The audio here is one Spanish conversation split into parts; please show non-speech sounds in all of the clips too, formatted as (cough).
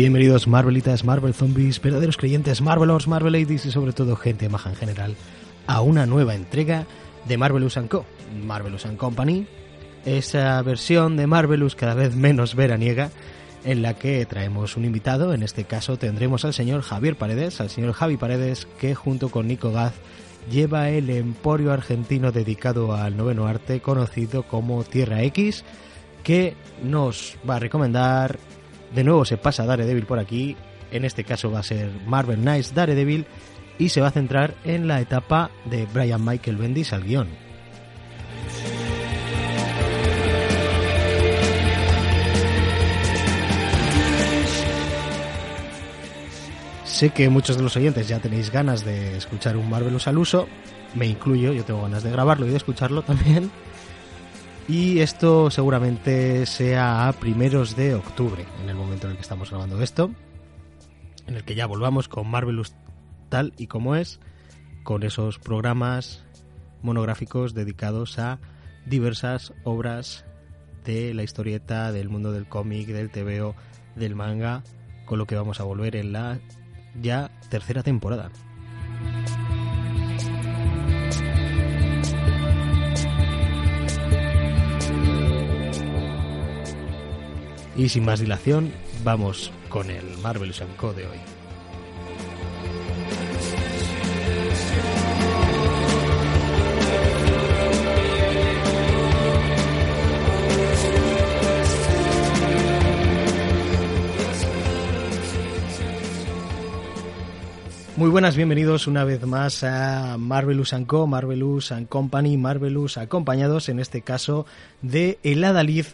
Bienvenidos Marvelitas, Marvel Zombies, verdaderos creyentes, Marvelors, Marvel Ladies y sobre todo gente maja en general a una nueva entrega de Marvelous Co. Marvelous Company, esa versión de Marvelous cada vez menos veraniega en la que traemos un invitado, en este caso tendremos al señor Javier Paredes, al señor Javi Paredes, que junto con Nico Gaz lleva el emporio argentino dedicado al noveno arte conocido como Tierra X, que nos va a recomendar, de nuevo se pasa Daredevil por aquí, en este caso va a ser Marvel Knights Daredevil, y se va a centrar en la etapa de Brian Michael Bendis al guion. Sé que muchos de los oyentes ya tenéis ganas de escuchar un Marvelous al uso, me incluyo, yo tengo ganas de grabarlo y de escucharlo también. Y esto seguramente sea a primeros de octubre, en el momento en el que estamos grabando esto, en el que ya volvamos con Marvelous tal y como es, con esos programas monográficos dedicados a diversas obras de la historieta, del mundo del cómic, del TVO, del manga, con lo que vamos a volver en la ya tercera temporada. Y sin más dilación, vamos con el Marvelous Co de hoy. Muy buenas, bienvenidos una vez más a Marvelous Co, Marvelous Company, Marvelous acompañados en este caso de el Adalid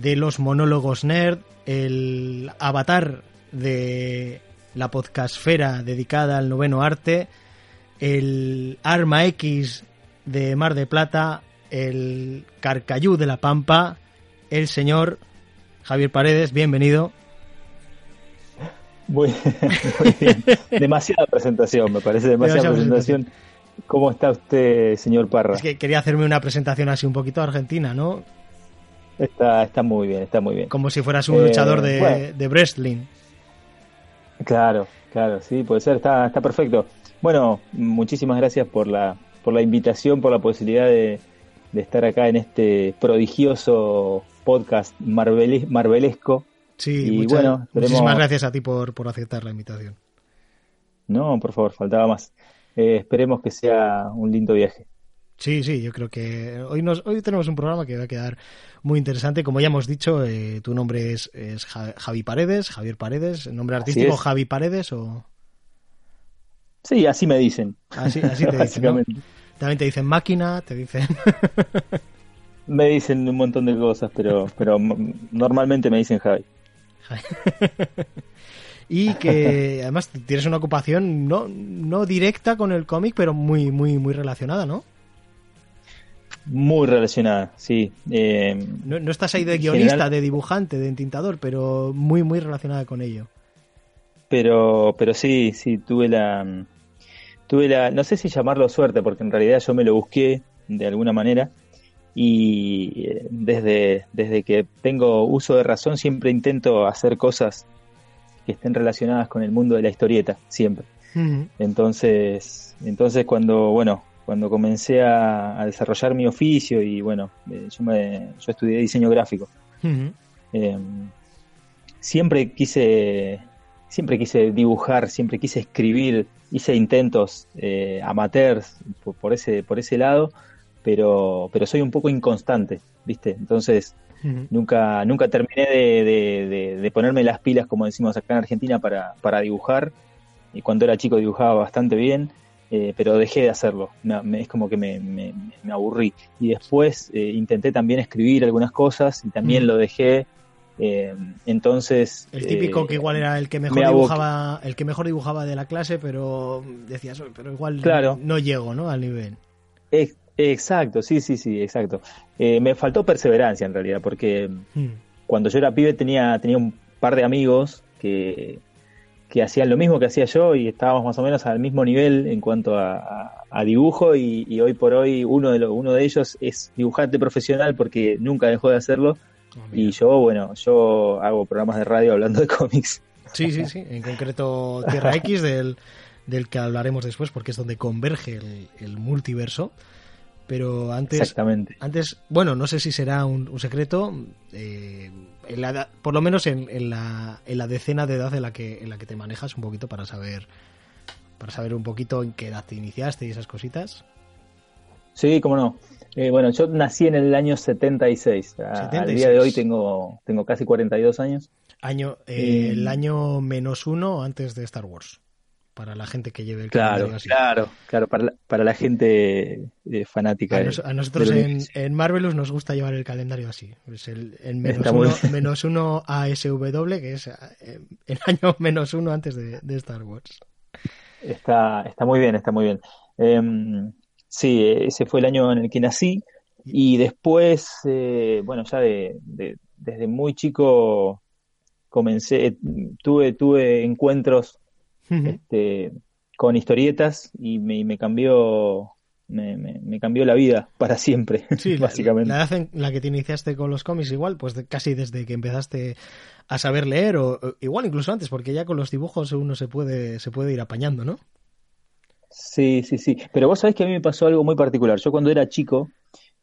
de los monólogos nerd, el avatar de la podcastfera dedicada al noveno arte, el Arma X de Mar de Plata, el Carcayú de la Pampa, el señor Javier Paredes, bienvenido. Muy, (laughs) bien. Demasiada presentación, me parece, demasiada, presentación. ¿Cómo está usted, señor Parra? Es que quería hacerme una presentación así un poquito argentina, ¿no? Está, está muy bien, está muy bien. Como si fueras un luchador de, de, wrestling. Claro, claro, sí, puede ser, está, está perfecto. Bueno, muchísimas gracias por la, por la invitación, por la posibilidad de, de estar acá en este prodigioso podcast marvelesco Sí, muchísimas gracias a ti por, por aceptar la invitación. No, por favor, faltaba más. Eh, esperemos que sea un lindo viaje. Sí, sí, yo creo que hoy nos, hoy tenemos un programa que va a quedar muy interesante. Como ya hemos dicho, eh, tu nombre es, es, Javi Paredes, Javier Paredes, nombre artístico Javi Paredes o... Sí, así me dicen. Así, así te (laughs) dicen. También te dicen máquina, te dicen... (laughs) me dicen un montón de cosas, pero, pero normalmente me dicen Javi. (laughs) y que además tienes una ocupación no, no directa con el cómic, pero muy, muy, muy relacionada, ¿no? Muy relacionada, sí. Eh, no, estás ahí de guionista, de dibujante, de entintador, pero muy, muy relacionada con ello. Pero, pero sí, sí, tuve la, tuve la, no sé si llamarlo suerte, porque en realidad yo me lo busqué de alguna manera y eh, desde, desde que tengo uso de razón siempre intento hacer cosas que estén relacionadas con el mundo de la historieta, siempre. Entonces, entonces cuando, bueno, cuando comencé a, desarrollar mi oficio y bueno, eh, yo, me, yo estudié diseño gráfico, em, siempre quise siempre quise dibujar, siempre quise escribir, hice intentos eh, amateurs por, ese, por ese lado, pero, pero soy un poco inconstante, ¿viste? Entonces, nunca, nunca terminé de, de, ponerme las pilas, como decimos acá en Argentina, para, para dibujar. Y cuando era chico dibujaba bastante bien, eh, pero dejé de hacerlo. es como que me, me, aburrí. Y después eh, intenté también escribir algunas cosas y también lo dejé. Eh, entonces el típico que igual era el que mejor dibujaba el que mejor dibujaba de la clase pero decías pero igual claro. no llego no al nivel Exacto, sí, sí, sí, exacto. Eh, me faltó perseverancia en realidad, porque hmm. cuando yo era pibe tenía, tenía un par de amigos que, que hacían lo mismo que hacía yo y estábamos más o menos al mismo nivel en cuanto a, dibujo y, hoy por hoy uno de, uno de ellos es dibujante profesional porque nunca dejó de hacerlo ah, y yo, bueno, yo hago programas de radio hablando de (laughs) cómics. Sí, sí, sí. En concreto Tierra X, (laughs) del, del que hablaremos después, porque es donde converge el, multiverso. Pero antes, Exactamente. antes, bueno, no sé si será un, secreto, eh, por lo menos en, en, la, en la decena de edad en la que en la que te manejas un poquito para saber para saber un poquito en qué edad te iniciaste y esas cositas. Sí, cómo no. Eh, bueno, yo nací en el año 76. 76. Al día de hoy tengo, tengo casi 42 años. Año, eh, el año menos uno antes de Star Wars. Para la gente que lleve el Claro, así. claro, claro, para la, para la gente eh, fanática. A, nosotros en, en, Marvelous nos gusta llevar el calendario así. Es el, menos, uno, menos, uno, ASW, que es el año menos uno antes de, de Star Wars. Está, está muy bien, está muy bien. Em, Sí, ese fue el año en el que nací y después, eh, bueno, ya de, desde muy chico comencé, eh, tuve, tuve encuentros este, con historietas y me, me cambió me, me, cambió la vida (laughs) para siempre, sí, básicamente. La, en la que te iniciaste con los cómics igual, pues casi desde que empezaste a saber leer o, igual incluso antes, porque ya con los dibujos uno se puede, se puede ir apañando, ¿no? Sí, sí, sí. Pero vos sabés que a mí me pasó algo muy particular. Yo cuando era chico,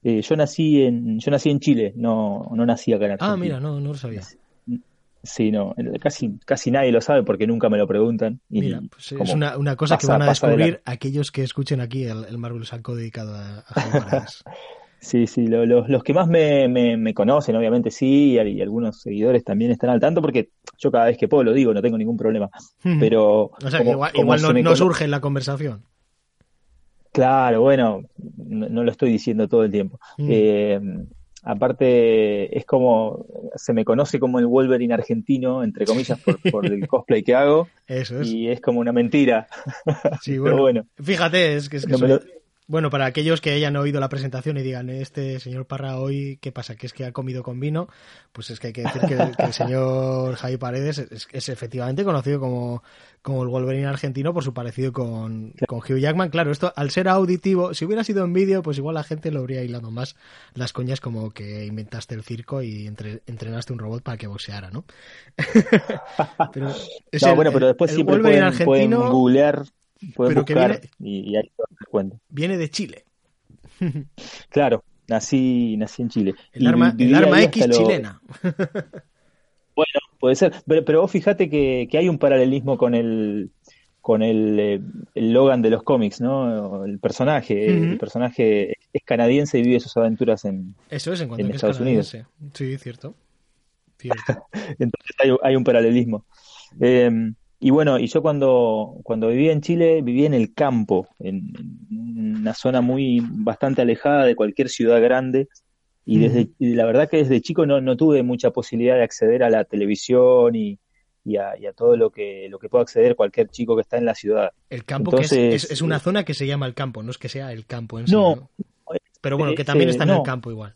eh, yo nací en, yo nací en Chile, no, no nací acá en Argentina. Ah, mira, no, no lo sabía. Sí, no, casi, casi nadie lo sabe porque nunca me lo preguntan. Mira, pues es una, una cosa que van a descubrir aquellos que escuchen aquí el, el Marvel Salco dedicado a, a (laughs) Sí, sí, los que más me, me, conocen, obviamente sí, y, algunos seguidores también están al tanto, porque yo cada vez que puedo lo digo, no tengo ningún problema. Pero. O sea, igual, no, surge en la conversación. Claro, bueno, no, lo estoy diciendo todo el tiempo. Eh, aparte, es como. Se me conoce como el Wolverine argentino, entre comillas, por, el cosplay que hago. (laughs) Eso es. Y es como una mentira. Sí, (laughs) bueno. Fíjate, es que, es que bueno, para aquellos que hayan oído la presentación y digan, este señor Parra hoy, ¿qué pasa? ¿Que es que ha comido con vino? Pues es que hay que decir que, el, señor Javi Paredes es, efectivamente conocido como, como el Wolverine argentino por su parecido con, con Hugh Jackman. Claro, esto al ser auditivo, si hubiera sido en vídeo, pues igual la gente lo habría hilado más las coñas como que inventaste el circo y entrenaste un robot para que boxeara, ¿no? (laughs) pero no, bueno, pero después siempre pueden, argentino, pueden googlear pero que viene, y, ahí cuenta. Viene de Chile. (laughs) claro, nací, nací en Chile. El arma, el arma X chilena. (laughs) bueno, puede ser. Pero, pero vos fíjate que, que, hay un paralelismo con el con el, eh, el, Logan de los cómics, ¿no? El personaje, el personaje es canadiense y vive sus aventuras en, Eso es, en, en Estados Unidos. Sí, cierto. cierto. (laughs) Entonces hay, hay, un paralelismo. Eh, y bueno, y yo cuando, cuando vivía en Chile, vivía en el campo, en, una zona muy bastante alejada de cualquier ciudad grande. Y, desde, la verdad que desde chico no, no tuve mucha posibilidad de acceder a la televisión y, y, a, todo lo que, lo que pueda acceder cualquier chico que está en la ciudad. El campo que es, es, una zona que se llama el campo, no es que sea el campo en sí. No, pero bueno, que también está en el campo igual.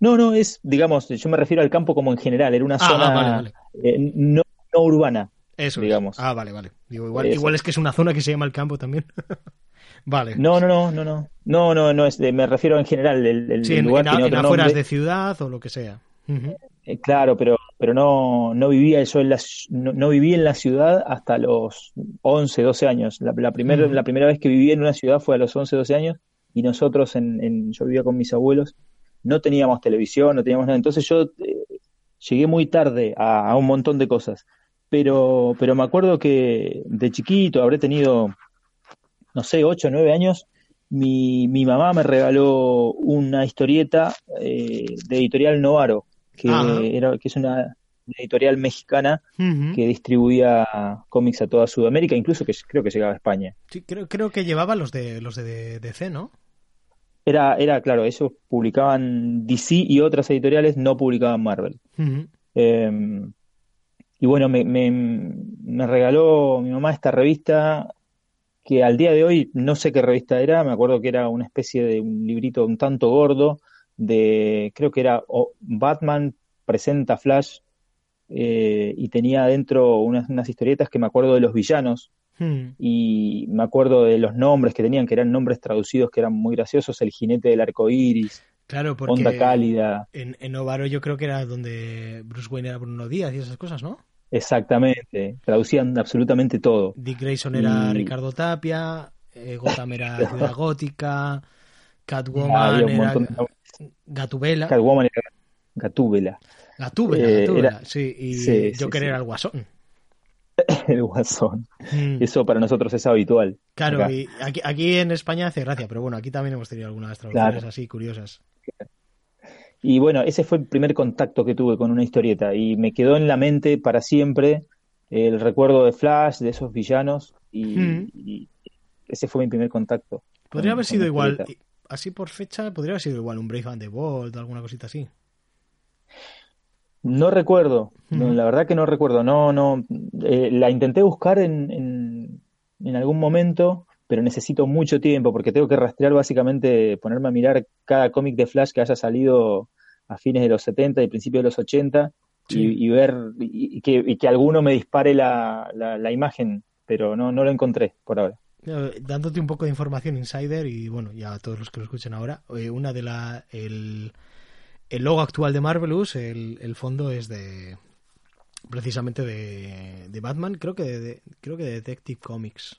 No, no, es, digamos, yo me refiero al campo como en general, era una ah, zona eh, no, no urbana. Eso digamos. Ah, vale, vale. Digo, igual, igual es que es una zona que se llama el campo también. (laughs) vale. No, no, no, no, no. No, no, no es me refiero en general el, el sí, lugar en, afueras de ciudad o lo que sea. Eh, claro, pero pero no, no vivía yo en la no, viví en la ciudad hasta los 11, 12 años. La, la, la primera vez que viví en una ciudad fue a los 11, 12 años y nosotros en, en yo vivía con mis abuelos, no teníamos televisión, no teníamos nada. Entonces yo eh, llegué muy tarde a, a un montón de cosas pero, pero me acuerdo que de chiquito, habré tenido, no sé, 8 o 9 años, mi, mi mamá me regaló una historieta eh, de editorial Novaro, que, era, que es una editorial mexicana que distribuía cómics a toda Sudamérica, incluso que creo que llegaba a España. Sí, creo, creo que llevaba los de los de DC, ¿no? Era, era, claro, ellos publicaban DC y otras editoriales no publicaban Marvel. Y bueno, me, me, regaló mi mamá esta revista que al día de hoy no sé qué revista era, me acuerdo que era una especie de un librito un tanto gordo de, creo que era Batman presenta Flash eh, y tenía adentro unas, unas, historietas que me acuerdo de los villanos hmm. y me acuerdo de los nombres que tenían, que eran nombres traducidos que eran muy graciosos, el jinete del arco iris, claro, porque Onda Cálida. En, en Novaro yo creo que era donde Bruce Wayne era Bruno Díaz y esas cosas, ¿no? Exactamente, traducían absolutamente todo. Dick Grayson era Ricardo Tapia, eh, Gotham era (laughs) Ciudad Gótica, Catwoman era Gatubela. Catwoman era Gatúbela. Gatúbela, eh, Gatúbela, sí, y Joker era el Guasón. (laughs) el Guasón. Mm. Eso para nosotros es habitual. Claro, y aquí, en España hace gracia, pero bueno, aquí también hemos tenido algunas traducciones así curiosas. Y bueno, ese fue el primer contacto que tuve con una historieta y me quedó en la mente para siempre el recuerdo de Flash, de esos villanos y, mm. ese fue mi primer contacto. Podría haber sido igual, así por fecha, podría haber sido igual un Brave and the Bolt, alguna cosita así. No recuerdo, la verdad que no recuerdo, no, no, eh, la intenté buscar en, en, en, algún momento, pero necesito mucho tiempo porque tengo que rastrear básicamente, ponerme a mirar cada cómic de Flash que haya salido a fines de los 70 y principios de los 80 y, ver y, que, que, alguno me dispare la, la, imagen, pero no, no lo encontré por ahora. Dándote un poco de información insider y bueno, ya a todos los que lo escuchen ahora, eh, una de la el, el logo actual de Marvelous, el, el fondo es de precisamente de, de Batman, creo que de, creo que de Detective Comics.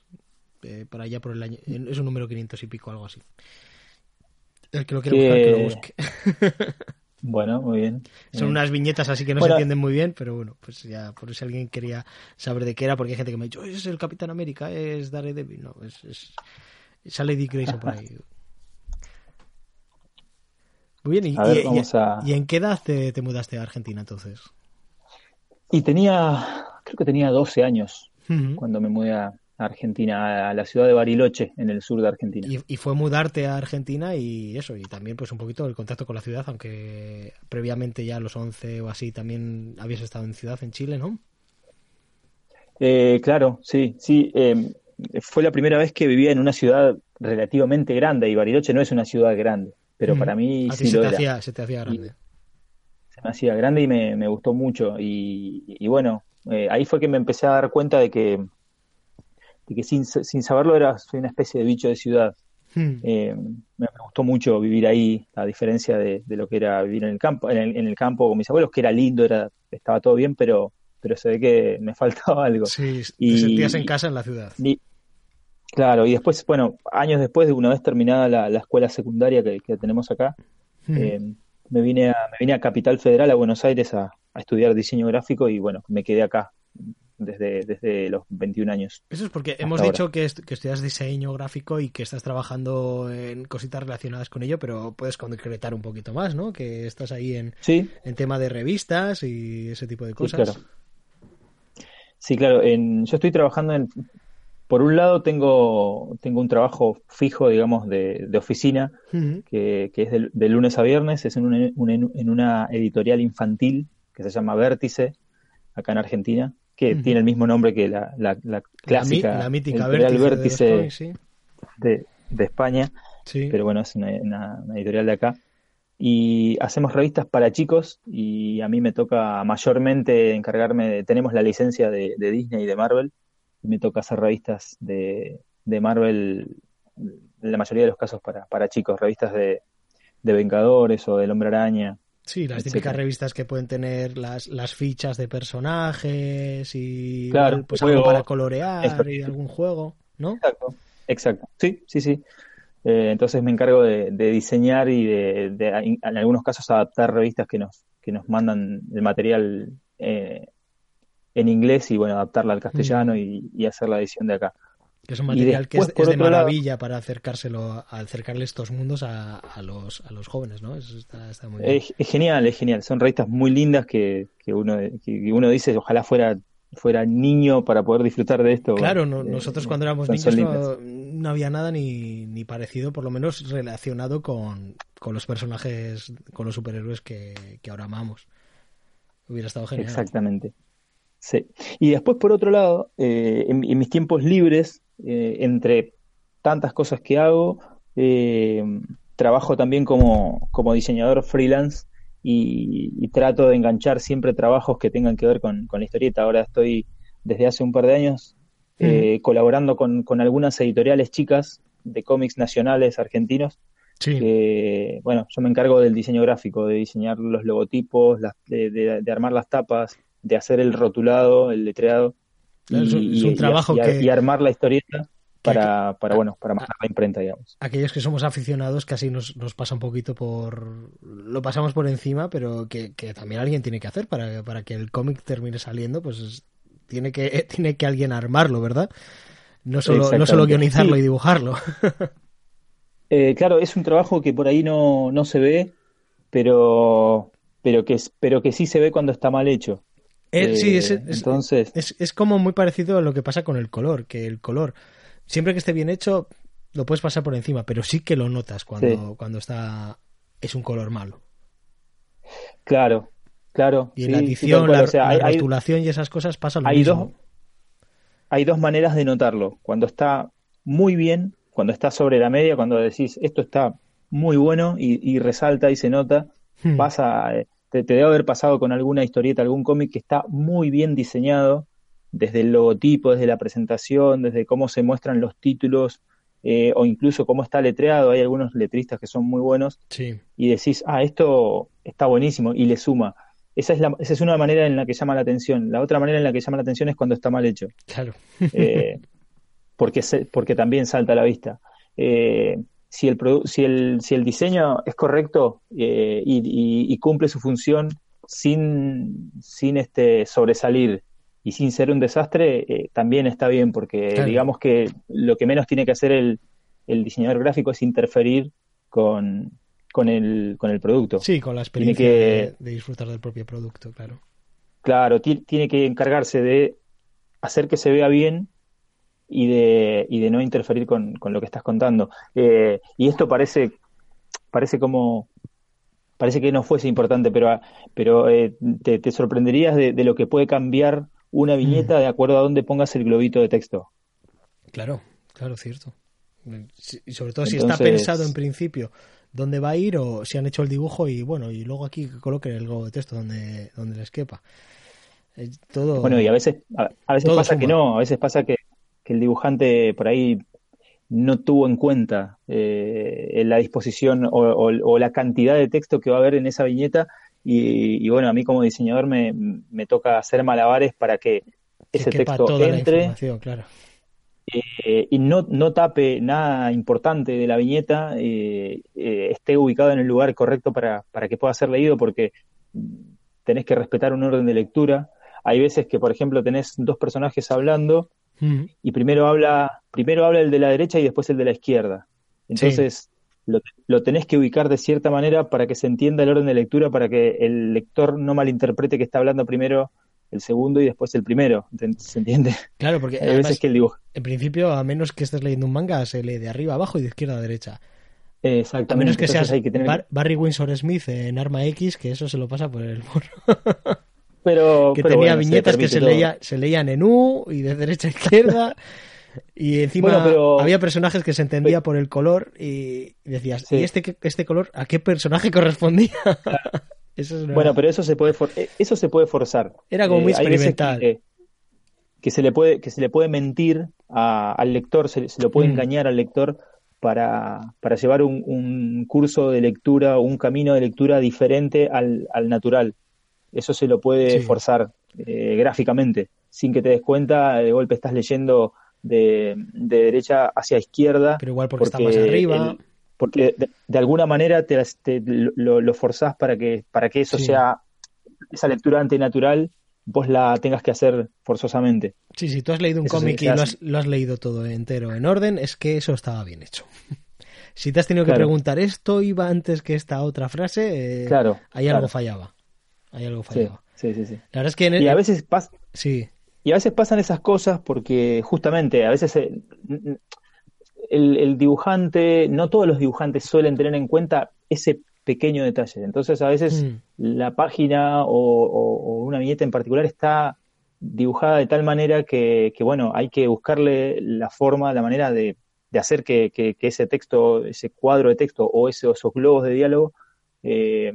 Eh, para allá por el año. Es un número 500 y pico, algo así. El que lo quiera buscar, que lo busque. (laughs) Bueno, muy bien. Son unas viñetas así que no se entienden muy bien, pero bueno, pues ya, por si alguien quería saber de qué era, porque hay gente que me ha dicho, es el Capitán América, es Daredevil. No, es, es, sale Dick Grayson por ahí. Muy bien, y, en qué edad te, te, mudaste a Argentina entonces? Y tenía, creo que tenía 12 años cuando me mudé a, Argentina, a la ciudad de Bariloche, en el sur de Argentina. Y, fue mudarte a Argentina y eso, y también pues un poquito el contacto con la ciudad, aunque previamente ya a los 11 o así también habías estado en ciudad, en Chile, ¿no? Eh, claro, sí, sí. Em, fue la primera vez que vivía en una ciudad relativamente grande y Bariloche no es una ciudad grande, pero para mí sí se lo te era. Hacía, se te hacía grande. se me hacía grande y me, gustó mucho. Y, bueno, eh, ahí fue que me empecé a dar cuenta de que de que sin, sin saberlo era soy una especie de bicho de ciudad. Hmm. Eh, me, gustó mucho vivir ahí, a diferencia de, lo que era vivir en el campo, en el, en el, campo con mis abuelos, que era lindo, era, estaba todo bien, pero, pero se ve que me (laughs) faltaba algo. Sí, te sentías en casa en la ciudad. claro, y después, bueno, años después, de una vez terminada la, escuela secundaria que, tenemos acá, hmm. eh, me vine a, me vine a Capital Federal, a Buenos Aires, a, a estudiar diseño gráfico y bueno, me quedé acá desde, desde los 21 años. Eso es porque hemos dicho que, que, estudias diseño gráfico y que estás trabajando en cositas relacionadas con ello, pero puedes concretar un poquito más, ¿no? Que estás ahí en, en tema de revistas y ese tipo de cosas. Sí, claro. Sí, claro. En, yo estoy trabajando en... Por un lado tengo, tengo un trabajo fijo, digamos, de, de oficina, que, que, es de, lunes a viernes, es en una, en una editorial infantil que se llama Vértice, acá en Argentina que tiene el mismo nombre que la, la, clásica, la, mítica Vértice, de, de, España, pero bueno, es una, editorial de acá. Y hacemos revistas para chicos y a mí me toca mayormente encargarme, de, tenemos la licencia de, Disney y de Marvel, y me toca hacer revistas de, de Marvel, en la mayoría de los casos para, para chicos, revistas de, de Vengadores o del Hombre Araña, Sí, las típicas revistas que pueden tener las, las fichas de personajes y pues algo para colorear y algún juego, ¿no? Exacto, exacto. Sí, sí, sí. Eh, entonces me encargo de, diseñar y de, en algunos casos adaptar revistas que nos, que nos mandan el material eh, en inglés y bueno, adaptarla al castellano mm. y, hacer la edición de acá. Que es un material que es, de maravilla para acercárselo, acercarle estos mundos a, a, los, a los jóvenes, ¿no? Eso está, muy bien. Es, genial, es genial. Son revistas muy lindas que, que uno, que uno dice, ojalá fuera fuera niño para poder disfrutar de esto. Claro, eh, nosotros cuando éramos niños no, había nada ni, ni, parecido, por lo menos relacionado con, con los personajes, con los superhéroes que, que ahora amamos. Hubiera estado genial. Exactamente. Sí. Y después, por otro lado, eh, en, mis tiempos libres, eh, entre tantas cosas que hago, eh, trabajo también como, como diseñador freelance y, trato de enganchar siempre trabajos que tengan que ver con, la historieta. Ahora estoy desde hace un par de años eh, colaborando con, con, algunas editoriales chicas de cómics nacionales argentinos. Que, bueno, yo me encargo del diseño gráfico, de diseñar los logotipos, de, de, armar las tapas, de hacer el rotulado, el letreado y, es un trabajo y, armar la historieta para, para, bueno, para mandar la imprenta, digamos. Aquellos que somos aficionados casi nos, nos pasa un poquito por... Lo pasamos por encima, pero que, también alguien tiene que hacer para, para que el cómic termine saliendo, pues tiene que, (laughs) tiene que alguien armarlo, ¿verdad? No solo, no solo guionizarlo y dibujarlo. (laughs) Eh, claro, es un trabajo que por ahí no, no se ve, pero, pero, que, pero que sí se ve cuando está mal hecho. Eh, sí, es, entonces... Es, como muy parecido a lo que pasa con el color, que el color, siempre que esté bien hecho, lo puedes pasar por encima, pero sí que lo notas cuando, cuando está es un color malo. Claro, claro. Y en la edición, la, rotulación y esas cosas pasa lo hay mismo. Dos, hay dos maneras de notarlo. Cuando está muy bien, cuando está sobre la media, cuando decís esto está muy bueno y, resalta y se nota, hmm. pasa, te, debe haber pasado con alguna historieta, algún cómic que está muy bien diseñado, desde el logotipo, desde la presentación, desde cómo se muestran los títulos, eh, o incluso cómo está letreado. Hay algunos letristas que son muy buenos. Y decís, ah, esto está buenísimo, y le suma. Esa es, la, esa es una manera en la que llama la atención. La otra manera en la que llama la atención es cuando está mal hecho. Claro. Eh, porque, porque también salta a la vista. Eh, si el, si el, si el diseño es correcto eh, y, cumple su función sin, sin este sobresalir y sin ser un desastre, eh, también está bien, porque digamos que lo que menos tiene que hacer el, el diseñador gráfico es interferir con, con, el, con el producto. Sí, con la experiencia de, disfrutar del propio producto, claro. Claro, tiene que encargarse de hacer que se vea bien y de, y de no interferir con, lo que estás contando. Eh, y esto parece, parece como parece que no fuese importante, pero, pero eh, te, sorprenderías de, lo que puede cambiar una viñeta mm. de acuerdo a dónde pongas el globito de texto. Claro, claro, cierto. Y sobre todo si está pensado en principio dónde va a ir o si han hecho el dibujo y bueno, y luego aquí coloquen el globo de texto donde, donde les quepa. Eh, todo, bueno, y a veces, a, veces pasa que no, a veces pasa que, que el dibujante por ahí no tuvo en cuenta eh, la disposición o, la cantidad de texto que va a haber en esa viñeta y, bueno, a mí como diseñador me, toca hacer malabares para que ese texto entre eh, y no, no tape nada importante de la viñeta, eh, esté ubicado en el lugar correcto para, para que pueda ser leído porque tenés que respetar un orden de lectura. Hay veces que, por ejemplo, tenés dos personajes hablando y primero habla, primero habla el de la derecha y después el de la izquierda. Entonces, lo, tenés que ubicar de cierta manera para que se entienda el orden de lectura, para que el lector no malinterprete que está hablando primero el segundo y después el primero. ¿Se entiende? Claro, porque (laughs) hay veces que el dibujo. En principio, a menos que estés leyendo un manga, se lee de arriba abajo y de izquierda a derecha. Exactamente. A menos que seas Barry Windsor Smith en Arma X, que eso se lo pasa por el morro. (laughs) Pero, que tenía viñetas que se, leía, se leían en U y de derecha a izquierda. (laughs) Y encima había personajes que se entendía por el color y decías, ¿y este, este color a qué personaje correspondía? (laughs) Bueno, pero eso se puede eh, eso se puede forzar. Era como muy eh, experimental. Que, se le puede que se le puede mentir al lector, se, lo puede mm. engañar al lector para, para llevar un, curso de lectura o un camino de lectura diferente al, al natural eso se lo puede forzar eh, gráficamente, sin que te des cuenta, de golpe estás leyendo de, derecha hacia izquierda. Pero igual porque, está más arriba. porque de, alguna manera te, lo, lo, forzás para que, para que eso sea, esa lectura antinatural, vos la tengas que hacer forzosamente. Sí, si tú has leído un cómic y lo has, lo has, leído todo entero en orden, es que eso estaba bien hecho. (laughs) si te has tenido que preguntar esto iba antes que esta otra frase, eh, claro, ahí algo fallaba hay algo fallado. Sí, sí, sí. La verdad es que... Y a veces pasa... Sí. Y a veces pasan esas cosas porque justamente a veces eh, el, dibujante, no todos los dibujantes suelen tener en cuenta ese pequeño detalle. Entonces a veces mm. la página o, una viñeta en particular está dibujada de tal manera que, bueno, hay que buscarle la forma, la manera de, hacer que, ese texto, ese cuadro de texto o esos, esos globos de diálogo eh,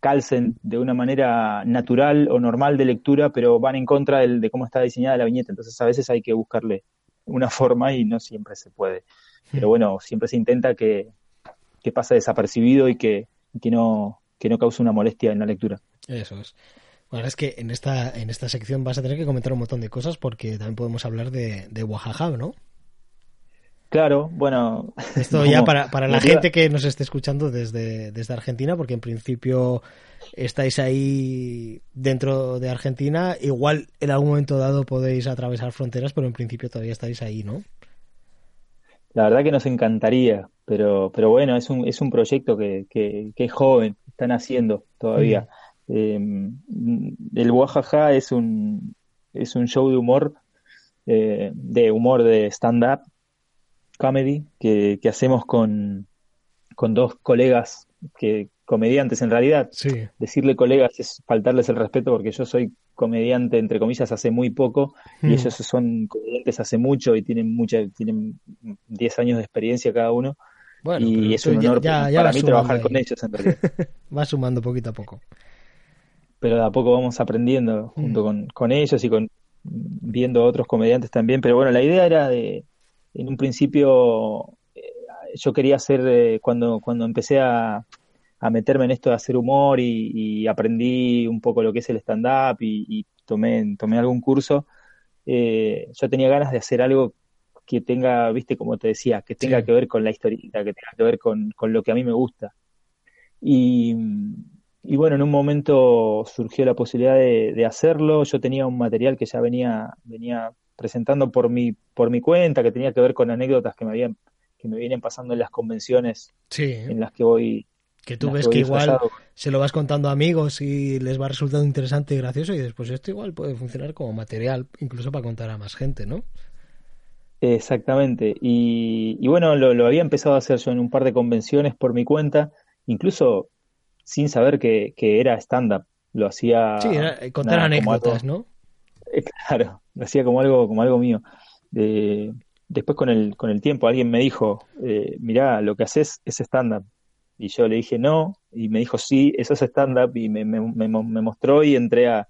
calcen de una manera natural o normal de lectura, pero van en contra de cómo está diseñada la viñeta. Entonces a veces hay que buscarle una forma y no siempre se puede. Pero bueno, siempre se intenta que, pase desapercibido y que, que, no, que no cause una molestia en la lectura. Eso es. Bueno, es que en esta, en esta sección vas a tener que comentar un montón de cosas porque también podemos hablar de, de Oaxaca, ¿no? Claro, bueno. Esto ya para, para la gente que nos esté escuchando desde, desde Argentina, porque en principio estáis ahí dentro de Argentina. Igual en algún momento dado podéis atravesar fronteras, pero en principio todavía estáis ahí, ¿no? La verdad que nos encantaría, pero, pero bueno, es un, es un proyecto que, que, que es joven, están haciendo todavía. Eh, el Oaxaca es un, es un show de humor, eh, de humor de stand-up comedy que, que hacemos con, con, dos colegas que comediantes en realidad. Sí. Decirle colegas es faltarles el respeto porque yo soy comediante entre comillas hace muy poco y Mm. ellos son comediantes hace mucho y tienen mucha tienen 10 años de experiencia cada uno Bueno, y es un honor ya- ya para mí trabajar ahí. con ellos en realidad. (laughs) Va sumando poquito a poco. pero de a poco vamos aprendiendo junto Mm. con, con ellos y con viendo a otros comediantes también. Pero bueno, la idea era de, en un principio, eh, yo quería hacer, eh, cuando, cuando empecé a, a meterme en esto de hacer humor y, y aprendí un poco lo que es el stand-up y, y tomé, tomé algún curso, eh, yo tenía ganas de hacer algo que tenga, viste, como te decía, que tenga Sí. que ver con la historieta, que tenga que ver con, con lo que a mí me gusta. Y, y bueno, en un momento surgió la posibilidad de, de hacerlo. Yo tenía un material que ya venía, venía presentando por mi, por mi cuenta, que tenía que ver con anécdotas que me habían, que me vienen pasando en las convenciones Sí, en las que voy, que tú ves que igual se lo vas contando a amigos y les va resultando interesante y gracioso y después esto igual puede funcionar como material incluso para contar a más gente, ¿no? Exactamente. Y, y bueno, lo, lo había empezado a hacer yo en un par de convenciones por mi cuenta, incluso sin saber que, que era stand-up. Lo hacía Sí, era eh, contar nada, anécdotas, ¿no? (laughs) Claro, hacía como algo, como algo mío. De- después con el, con el tiempo alguien me dijo, eh, mirá, lo que haces es stand-up. Y yo le dije no, y me dijo sí, eso es stand-up, y me, me, me, me mostró y entré a,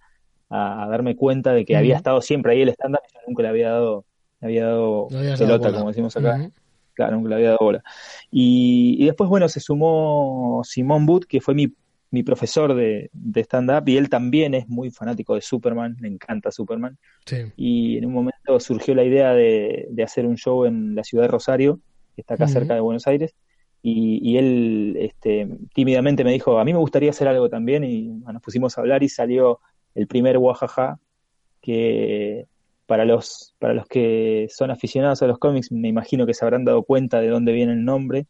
a darme cuenta de que había estado siempre ahí el stand-up, y yo nunca le había dado, le había dado No pelota, como decimos acá. Claro, nunca le había dado bola. Y, y después, bueno, se sumó Simón Booth, que fue mi, mi profesor de, de stand-up, y él también es muy fanático de Superman, le encanta Superman. Sí. Y en un momento surgió la idea de, de hacer un show en la ciudad de Rosario, que está acá cerca de Buenos Aires. Y, y él este, tímidamente me dijo, a mí me gustaría hacer algo también, y nos pusimos a hablar y salió el primer Guajaja, que para los, para los que son aficionados a los cómics, me imagino que se habrán dado cuenta de dónde viene el nombre.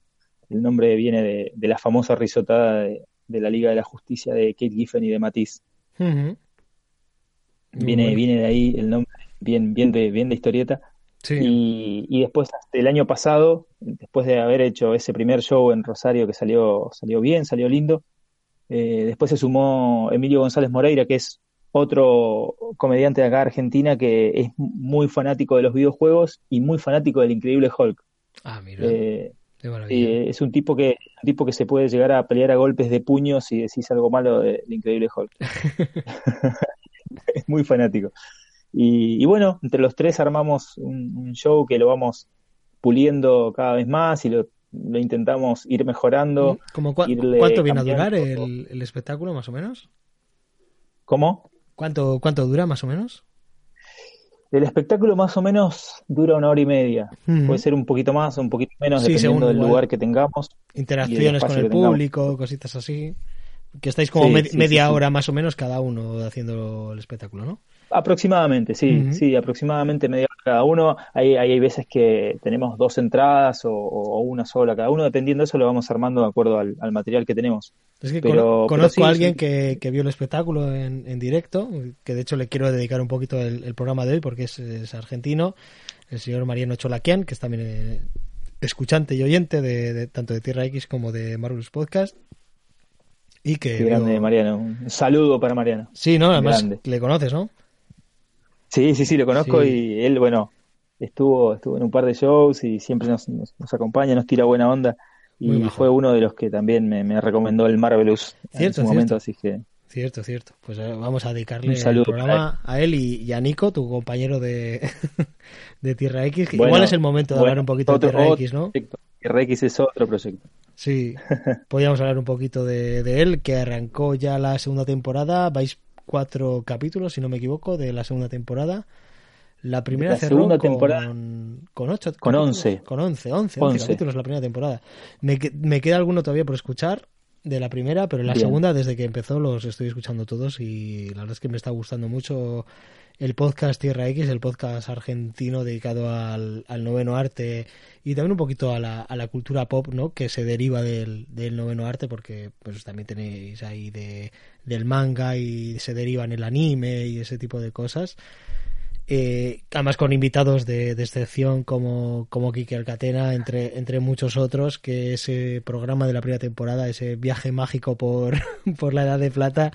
El nombre viene de, de la famosa risotada de, de la Liga de la Justicia de Kate Giffen y de Matisse. Viene, bueno. viene de ahí el nombre, bien, bien de, bien de historieta. Sí. Y, y después, el año pasado, después de haber hecho ese primer show en Rosario que salió, salió bien, salió lindo, eh, después se sumó Emilio González Moreira, que es otro comediante de acá de Argentina que es muy fanático de los videojuegos y muy fanático del Increíble Hulk. Ah, mira, Eh. Eh, es un tipo que un tipo que se puede llegar a pelear a golpes de puños si decís algo malo del Increíble Hulk. es (laughs) (laughs) muy fanático. Y, y bueno, entre los tres armamos un, un show que lo vamos puliendo cada vez más y lo, lo intentamos ir mejorando. ¿Cómo cua- irle ¿Cuánto viene a durar el, el espectáculo, más o menos? ¿Cómo? ¿Cuánto, ¿Cuánto dura, más o menos? El espectáculo más o menos dura una hora y media. Puede ser un poquito más o un poquito menos, Sí, según dependiendo del lugar que tengamos. Interacciones con el tengamos. público, cositas así. Que estáis como Sí, sí, media hora más o menos cada uno haciendo el espectáculo, ¿no? Aproximadamente, sí, sí, aproximadamente media hora cada uno. Hay, hay, hay veces que tenemos dos entradas o, o una sola cada uno, dependiendo de eso lo vamos armando de acuerdo al, al material que tenemos. Es que Pero- cono- pero conozco sí, a alguien sí. que, que vio el espectáculo en, en directo, que de hecho le quiero dedicar un poquito el, el programa de hoy porque es, es argentino, el señor Mariano Cholaquian, que es también eh, escuchante y oyente de, de- tanto de Tierra X como de Marvelous Podcast. Y que Qué grande, Mariano. Un saludo para Mariano. Sí, ¿no? Además Grande. le conoces, ¿no? Sí, sí, sí, lo conozco Sí. y él, bueno, estuvo, estuvo en un par de shows y siempre nos, nos, nos acompaña, nos tira buena onda. Muy Y fue uno de los que también me, me recomendó el Marvelous en Cierto, su momento, cierto. así que Cierto, cierto. Pues eh, vamos a dedicarle Un saludo el programa a él y, y a Nico, tu compañero de, (laughs) de Tierra X. Bueno, Igual es el momento de bueno, hablar un poquito otro- de Tierra X, ¿no? proyecto. RX es otro proyecto. Sí, (laughs) podríamos hablar un poquito de, de él, que arrancó ya la segunda temporada. Vais cuatro capítulos, si no me equivoco, de la segunda temporada. La primera La cerró segunda con, temporada- con ocho Con once. Con once, once, once capítulos la primera temporada. Me, me queda alguno todavía por escuchar de la primera, pero la Bien. segunda, desde que empezó, los estoy escuchando todos y la verdad es que me está gustando mucho el podcast Tierra X, el podcast argentino dedicado al, al noveno arte y también un poquito a la, a la cultura pop, ¿no? Que se deriva del, del noveno arte porque pues también tenéis ahí de, del manga y se deriva en el anime y ese tipo de cosas. Eh, además con invitados de, de excepción como, como Kike Alcatena, entre, entre muchos otros, que ese programa de la primera temporada, ese viaje mágico por, (laughs) por la Edad de Plata,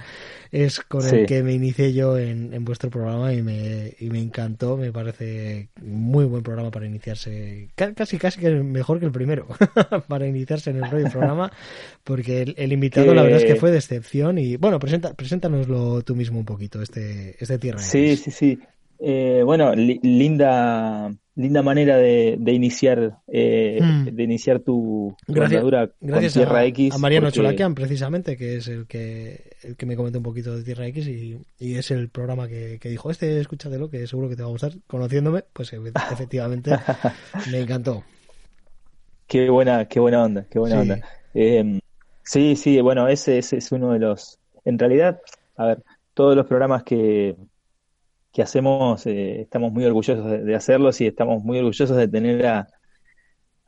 es con el que me inicié yo en, en vuestro programa y me, y me encantó, me parece muy buen programa para iniciarse, ca- casi casi que mejor que el primero, (laughs) para iniciarse en el rollo programa, porque el, el invitado Que- la verdad es que fue de excepción y bueno, presenta, preséntanoslo tú mismo un poquito, este, este Tierra Sí, sí, sí. Eh, bueno, li- linda, linda manera de, de iniciar, eh, Mm. de iniciar tu, tu Gracias- con Tierra a, X. a Mariano porque- Cholakian, precisamente, que es el que, el que me comentó un poquito de Tierra X y, y es el programa que, que dijo, este escúchatelo, que seguro que te va a gustar. Conociéndome, pues e- (laughs) efectivamente me encantó. Qué buena, qué buena onda, qué buena Sí. onda. Eh, sí, sí, bueno, ese, ese es uno de los. En realidad, a ver, todos los programas que, que hacemos, eh, estamos muy orgullosos de, de hacerlos y estamos muy orgullosos de tener a,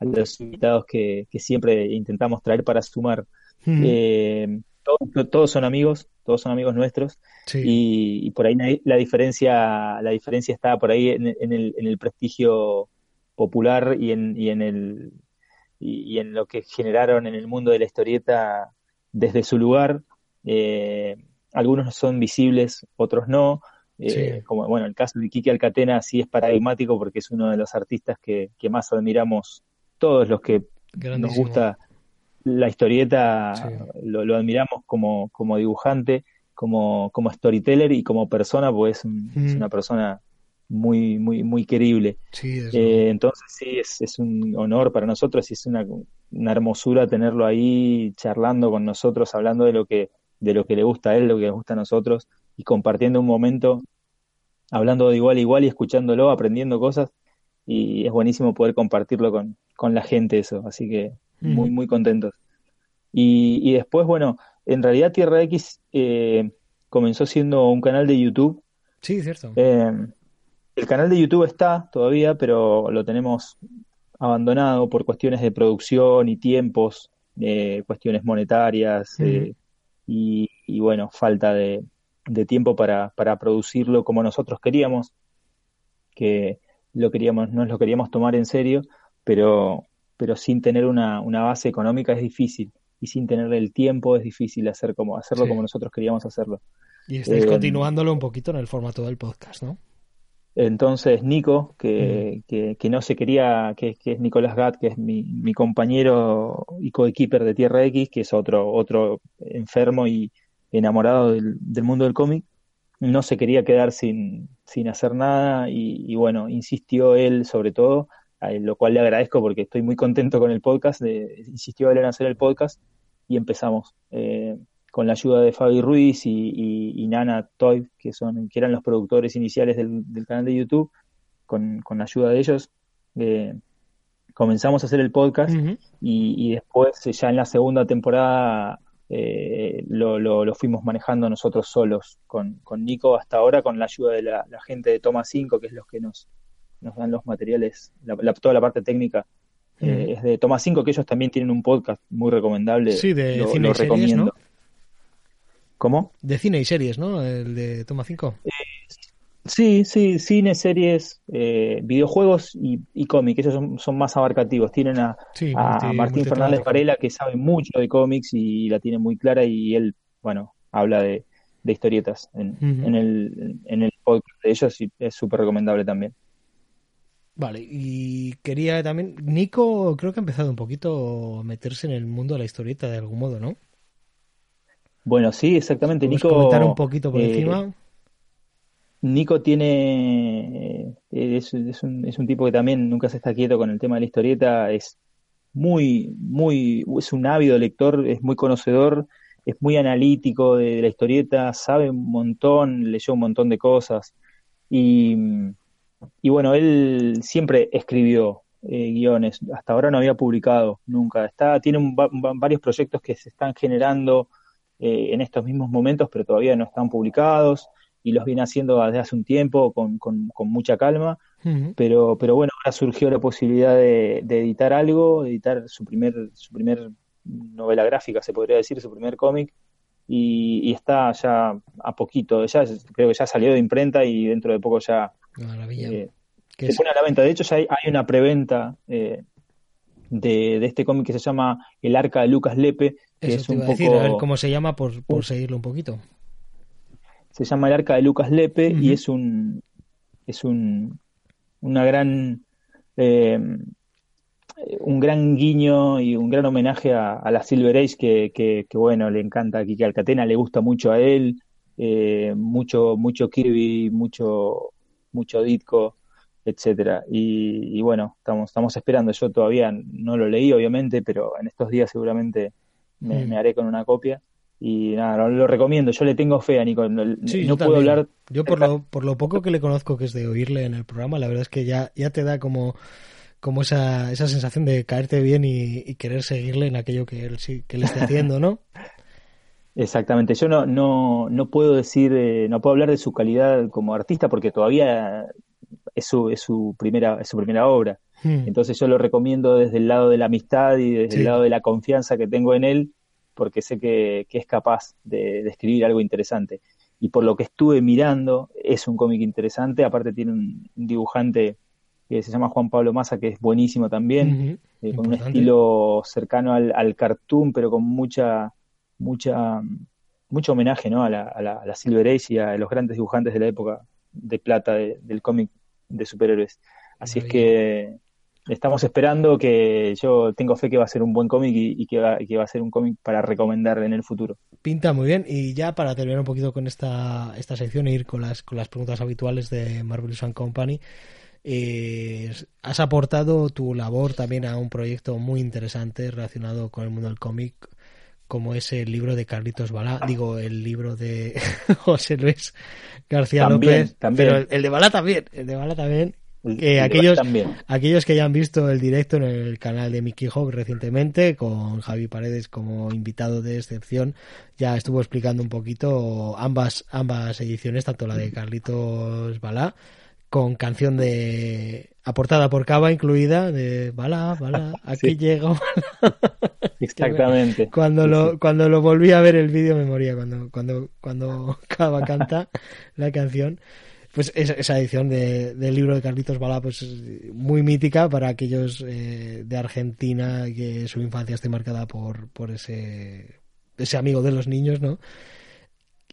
a los invitados que, que siempre intentamos traer para sumar. Mm, Eh, todos, todos son amigos, todos son amigos nuestros sí, y, y por ahí la diferencia, la diferencia está por ahí en, en el, en el prestigio popular y en, y en el y, y en lo que generaron en el mundo de la historieta desde su lugar. Eh, algunos son visibles, otros no. Eh, Sí. Como bueno, el caso de Kiki Alcatena sí es paradigmático porque es uno de los artistas que, que más admiramos todos los que nos gusta la historieta, Sí. lo, lo admiramos como, como dibujante, como, como storyteller y como persona, pues es, un- es una persona muy, muy, muy querible. Sí, Eh, entonces sí, es, es un honor para nosotros y es una, una hermosura tenerlo ahí charlando con nosotros, hablando de lo que, de lo que le gusta a él, lo que le gusta a nosotros y compartiendo un momento, hablando de igual a igual y escuchándolo, aprendiendo cosas y es buenísimo poder compartirlo con, con la gente eso, así que muy, muy contentos. Y, y después, bueno, en realidad Tierra X eh, comenzó siendo un canal de YouTube. Sí, cierto. Eh, el canal de YouTube está todavía, pero lo tenemos abandonado por cuestiones de producción y tiempos, eh, cuestiones monetarias eh, y, y, bueno, falta de, de tiempo para, para producirlo como nosotros queríamos, que lo queríamos, nos lo queríamos tomar en serio, pero, pero sin tener una, una base económica es difícil y sin tener el tiempo es difícil hacer como, hacerlo Sí. como nosotros queríamos hacerlo. Y estáis eh, continuándolo un poquito en el formato del podcast, ¿no? Entonces Nico, que, que, que no se quería, que, que es Nicolás Gat, que es mi, mi compañero y coequiper de Tierra X, que es otro, otro enfermo y enamorado del, del mundo del cómic, no se quería quedar sin, sin hacer nada y, y bueno, insistió él sobre todo, lo cual le agradezco porque estoy muy contento con el podcast, de- insistió él en hacer el podcast y empezamos. Eh, con la ayuda de Fabi Ruiz y, y- y Nana Toy, que son, que eran los productores iniciales del, del canal de YouTube, con, con la ayuda de ellos, eh, comenzamos a hacer el podcast y, y después, ya en la segunda temporada, eh, lo, lo- lo fuimos manejando nosotros solos, con, con Nico hasta ahora, con la ayuda de la, la gente de Toma 5, que es los que nos, nos dan los materiales, la- la- toda la parte técnica. eh, es de Toma 5, que ellos también tienen un podcast muy recomendable. Sí, de lo, cine lo y series. ¿no? ¿Cómo? De cine y series, ¿no? El de Toma 5. Sí, sí, cine, series, eh, videojuegos y, y cómic, esos son, son más abarcativos. Tienen a, Sí, a multi- Martín Fernández. Varela que sabe mucho de cómics y la tiene muy clara y él, bueno, habla de, de historietas en, el, en el podcast de ellos y es súper recomendable también. Vale, y quería también. Nico, creo que ha empezado un poquito a meterse en el mundo de la historieta de algún modo, ¿no? Bueno, sí, exactamente. ¿Puedes Nico, comentar un poquito por eh, encima? Nico tiene, eh, es, un, es un tipo que también nunca se está quieto con el tema de la historieta, es muy, muy, es un ávido lector, es muy conocedor, es muy analítico de, la historieta, sabe un montón, leyó un montón de cosas. Y, y bueno, él siempre escribió eh, guiones, hasta ahora no había publicado nunca. Está, tiene varios proyectos que se están generando eh, en estos mismos momentos, pero todavía no están publicados y los viene haciendo desde hace un tiempo con, con, mucha calma. pero, pero bueno, ahora surgió la posibilidad de, editar algo, de editar su primer, su primer novela gráfica, se podría decir, su primer cómic. Y, está ya a poquito, ya creo que ya salió de imprenta y dentro de poco ya eh, se pone a la venta. De hecho, ya hay, una preventa eh, de, este cómic que se llama El Arca de Lucas Lepe, que es un poco... a ver cómo se llama por, por seguirlo un poquito. Se llama El Arca de Lucas Lepe y es un es un una gran eh, un gran guiño y un gran homenaje a, la Silver Age que, que, bueno le encanta a Kike Alcatena, le gusta mucho a él, eh, mucho mucho Kirby, mucho mucho Ditko, etcétera. Y, bueno, estamos, estamos esperando. Yo todavía no lo leí, obviamente, pero en estos días seguramente me, mm. haré con una copia. Y nada, lo, recomiendo. Yo le tengo fe a Nico. No, no puedo hablar. Yo, por lo, por lo poco que le conozco, que es de oírle en el programa, la verdad es que ya, ya te da como como esa, esa sensación de caerte bien y, querer seguirle en aquello que él, que él esté haciendo, ¿no? (laughs) Exactamente, yo no, no, no puedo decir, eh, no puedo hablar de su calidad como artista porque todavía es su, es su, primera, es su primera obra. Hmm. Entonces yo lo recomiendo desde el lado de la amistad y desde el lado de la confianza que tengo en él, porque sé que, es capaz de, escribir algo interesante. Y por lo que estuve mirando, es un cómic interesante. Aparte tiene un, dibujante que se llama Juan Pablo Massa, que es buenísimo también, eh, con un estilo cercano al, al, cartoon, pero con mucha, mucha, mucho homenaje ¿no? a, la, a, la, Silver Age y a los grandes dibujantes de la época de plata del cómic de superhéroes. Así es que estamos esperando que yo tengo fe que va a ser un buen cómic y, que, va, que va a ser un cómic para recomendar en el futuro. Pinta muy bien. Y ya para terminar un poquito con esta, esta sección e ir con las, con las preguntas habituales de Marvelous and Company. Eh, has aportado tu labor también a un proyecto muy interesante relacionado con el mundo del cómic como es el libro de Carlitos Balá, digo, el libro de (laughs) José Luis García López, también. pero el de Balá también, el de Balá también. Aquellos, aquellos que ya han visto el directo en el canal de Mickey Hawk recientemente, con Javi Paredes como invitado de excepción, ya estuvo explicando un poquito ambas, ambas ediciones, tanto la de Carlitos Balá, con canción de aportada por Cava incluida, de Balá, Balá, (laughs) aquí llega (laughs) Exactamente. Cuando lo, cuando lo volví a ver el vídeo me moría cuando, cuando, cuando Cava canta la canción. Pues esa, edición de, del libro de Carlitos Balá, pues muy mítica para aquellos eh, de Argentina que su infancia esté marcada por, por ese, ese amigo de los niños, ¿no?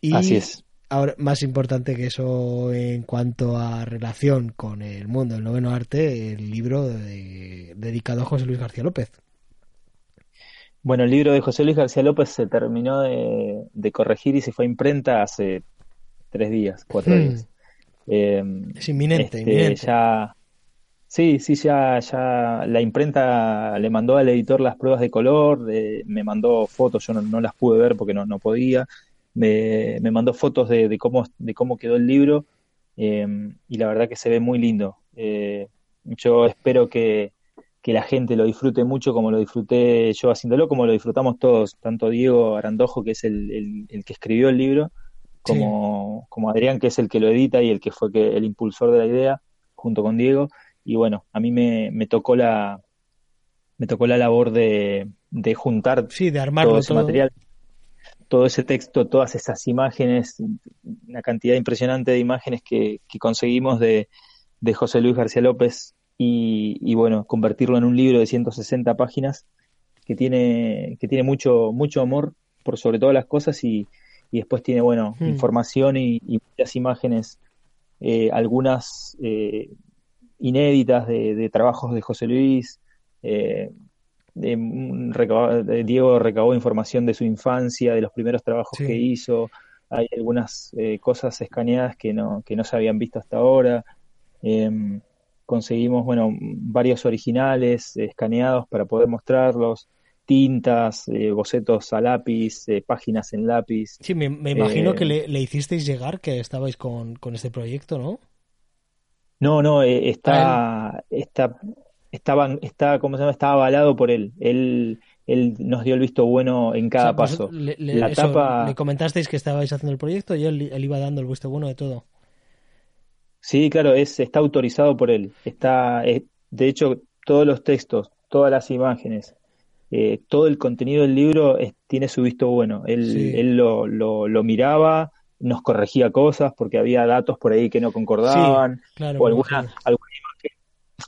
Y Así es. Ahora, más importante que eso en cuanto a relación con el mundo del noveno arte, el libro dedicado a José Luis García López. Bueno, el libro de José Luis García López se terminó de, corregir y se fue a imprenta hace tres días, cuatro hmm. días. Em, es inminente, este, inminente. Ya, sí, sí, ya, ya la imprenta le mandó al editor las pruebas de color, me mandó fotos, yo no, las pude ver porque no, no podía. Me, me mandó fotos de, cómo, de cómo quedó el libro em, y la verdad que se ve muy lindo. Eh, yo espero que, que la gente lo disfrute mucho como lo disfruté yo haciéndolo, como lo disfrutamos todos, tanto Diego Arandojo, que es el, el, que escribió el libro, como, como Adrián, que es el que lo edita y el que fue que, el impulsor de la idea, junto con Diego. Y bueno, a mí me, me tocó la me tocó la labor de, de juntar sí, de armarlo todo ese material, todo ese texto, todas esas imágenes, una cantidad impresionante de imágenes que, que conseguimos de, de José Luis García López, y, bueno, convertirlo en un libro de 160 páginas que tiene, que tiene mucho, mucho amor por sobre todas las cosas y, después tiene, bueno, hmm. información y, muchas imágenes, eh, algunas eh, inéditas de, trabajos de José Luis. Eh, de, Diego recabó información de su infancia, de los primeros trabajos que hizo. Hay algunas cosas escaneadas que no, que no se habían visto hasta ahora. Eh, conseguimos bueno varios originales escaneados para poder mostrarlos tintas, eh, bocetos a lápiz, eh, páginas en lápiz. Sí, me, imagino que le, le, hicisteis llegar que estabais con, con este proyecto, ¿no? No, no, está, está, estaban, está, ¿cómo se llama? Estaba avalado por él. Él, él nos dio el visto bueno en cada paso. Le, la tapa... le comentasteis que estabais haciendo el proyecto y él, él, iba dando el visto bueno de todo. Sí, claro, es, está autorizado por él. Está, de hecho, todos los textos, todas las imágenes, eh, todo el contenido del libro tiene su visto bueno. Él, él lo, lo, lo, miraba, nos corregía cosas porque había datos por ahí que no concordaban, o alguna, alguna, imagen,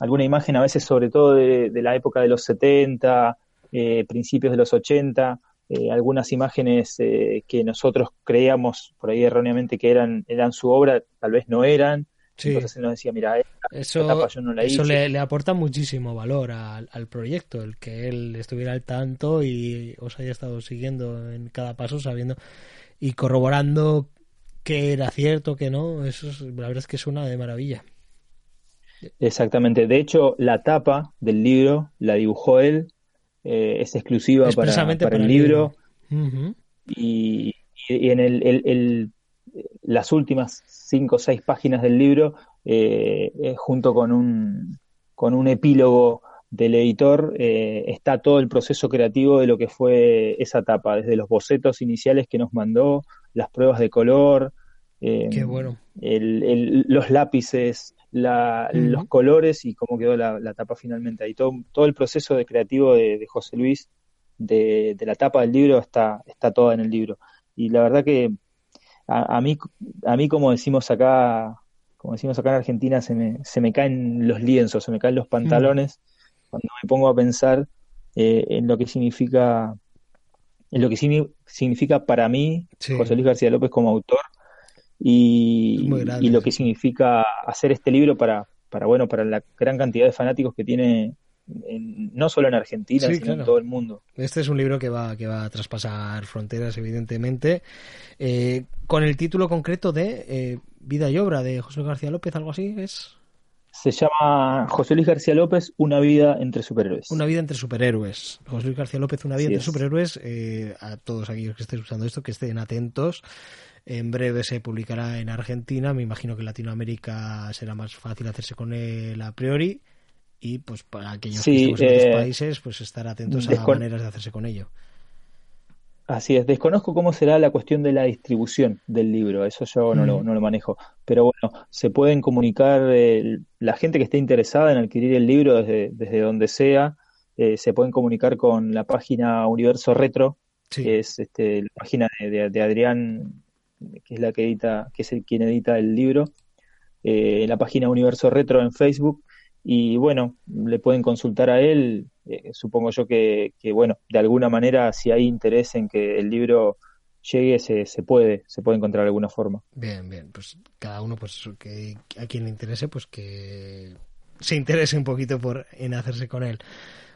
alguna imagen a veces sobre todo de, la época de los 70, eh, principios de los 80, eh, algunas imágenes eh, que nosotros creíamos por ahí erróneamente que eran, eran su obra, tal vez no eran. Entonces él nos decía, mira, eso, yo no la eso le, le, aporta muchísimo valor al, al, proyecto, el que él estuviera al tanto y os haya estado siguiendo en cada paso, sabiendo y corroborando que era cierto, que no, eso es, la verdad es que es una de maravilla. Exactamente, de hecho la tapa del libro la dibujó él, eh, es exclusiva para, para, el libro, y, y, en el, el, el, las últimas cinco o seis páginas del libro, eh, eh, junto con un, con un epílogo del editor, eh, está todo el proceso creativo de lo que fue esa tapa, desde los bocetos iniciales que nos mandó, las pruebas de color, eh, Qué bueno. el, los lápices, la, los colores y cómo quedó la, la, tapa finalmente ahí. Todo, todo el proceso de creativo de, de José Luis, de, de, la tapa del libro, está, está toda en el libro. Y la verdad que a, a, mí, a mí, como decimos acá, como decimos acá en Argentina, se me, se me caen los lienzos, se me caen los pantalones cuando me pongo a pensar eh, en lo que significa en lo que significa para mí José Luis García López como autor y, y lo que significa hacer este libro para, para, bueno, para la gran cantidad de fanáticos que tiene en, no solo en Argentina, sino en todo el mundo. Este es un libro que va, que va a traspasar fronteras, evidentemente, eh, con el título concreto de eh, Vida y Obra de José Luis García López, algo así, ¿es? Se llama José Luis García López, Una vida entre superhéroes. Una vida entre superhéroes. José Luis García López, Una vida entre superhéroes. Eh, a todos aquellos que estén usando esto, que estén atentos. En breve se publicará en Argentina. Me imagino que en Latinoamérica será más fácil hacerse con él a priori. Y pues para aquellos que estemos en otros eh, países, pues estar atentos a maneras de hacerse con ello. Así es, desconozco cómo será la cuestión de la distribución del libro, eso yo no, lo, no lo manejo, pero bueno, se pueden comunicar, eh, la gente que esté interesada en adquirir el libro desde, desde donde sea, eh, se pueden comunicar con la página Universo Retro, que es este, la página de, de, Adrián que es la que edita, que es el quien edita el libro, la página Universo Retro en Facebook, y bueno, le pueden consultar a él, eh, supongo yo que, bueno, de alguna manera si hay interés en que el libro llegue, se, se puede, se puede encontrar alguna forma. Bien, bien, pues cada uno, pues que a quien le interese, pues que se interese un poquito por en hacerse con él.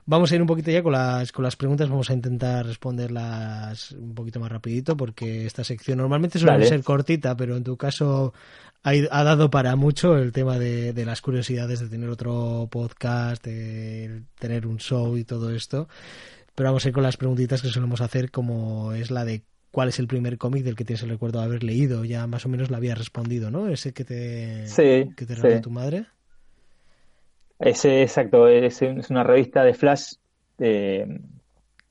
Vamos a ir un poquito ya con las, con las preguntas, vamos a intentar responderlas un poquito más rapidito porque esta sección normalmente suele ser cortita, pero en tu caso ha, ha, dado para mucho el tema de, de, las curiosidades de tener otro podcast, de tener un show y todo esto. Pero vamos a ir con las preguntitas que solemos hacer, como es la de cuál es el primer cómic del que tienes el recuerdo de haber leído. Ya más o menos la había respondido, ¿no? Ese que te, sí, que te regaló sí. tu madre. Ese, exacto, es, es una revista de Flash eh,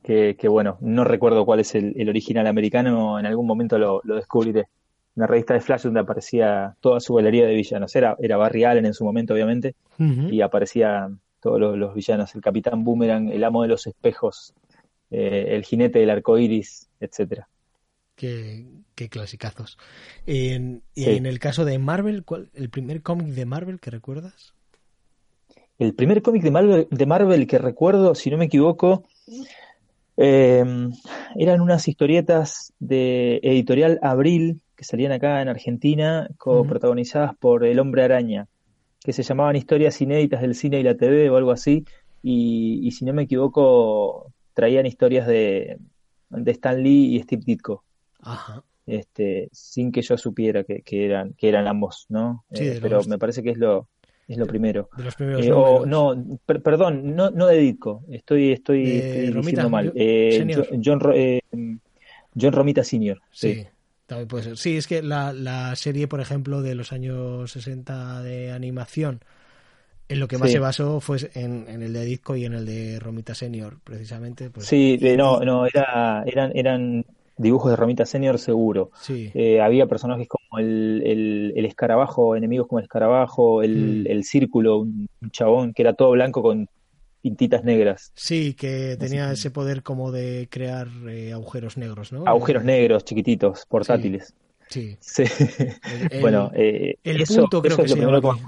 que, que, bueno, no recuerdo cuál es el, el, original americano, en algún momento lo, lo, descubriré. Una revista de Flash donde aparecía toda su galería de villanos. Era, era Barry Allen en su momento, obviamente, uh -huh. y aparecía todos los, los, villanos, el Capitán Boomerang, el amo de los espejos, eh, el jinete del arco iris, etcétera. Qué, qué clasicazos. En, sí. en el caso de Marvel, ¿cuál, ¿el primer cómic de Marvel que recuerdas? El primer cómic de Marvel, de Marvel, que recuerdo, si no me equivoco, eh, eran unas historietas de editorial Abril que salían acá en Argentina, protagonizadas uh -huh. por El Hombre Araña, que se llamaban Historias Inéditas del Cine y la TV o algo así, y, y si no me equivoco, traían historias de, de Stan Lee y Steve Ditko. Ajá. Este, sin que yo supiera que, que, eran, que eran ambos, ¿no? Sí, eh, pero me parece que es lo, es lo primero. De los primeros Eh, o, no, per- perdón, no, no de Ditko, estoy, estoy, estoy Romita, diciendo mal. John- Eh, Senior. Jo- John, Ro- eh, John Romita Sr. Sí, Sí. también puede ser. Sí, es que la, la serie, por ejemplo, de los años 60 de animación, en lo que más Sí. se basó fue en, en el de Ditko y en el de Romita Senior, precisamente. Pues, Sí, y- no, no, era, eran, eran dibujos de Romita Senior seguro. Sí, Eh, había personajes como el, el, el escarabajo, enemigos como el escarabajo, el, Mm. el círculo, un, chabón que era todo blanco con pintitas negras, sí, que tenía Así. ese poder como de crear eh, agujeros negros, ¿no? agujeros negros chiquititos, portátiles. Sí. Sí. El- el- (laughs) bueno, eh, El eso, punto creo eso que es lo primero que.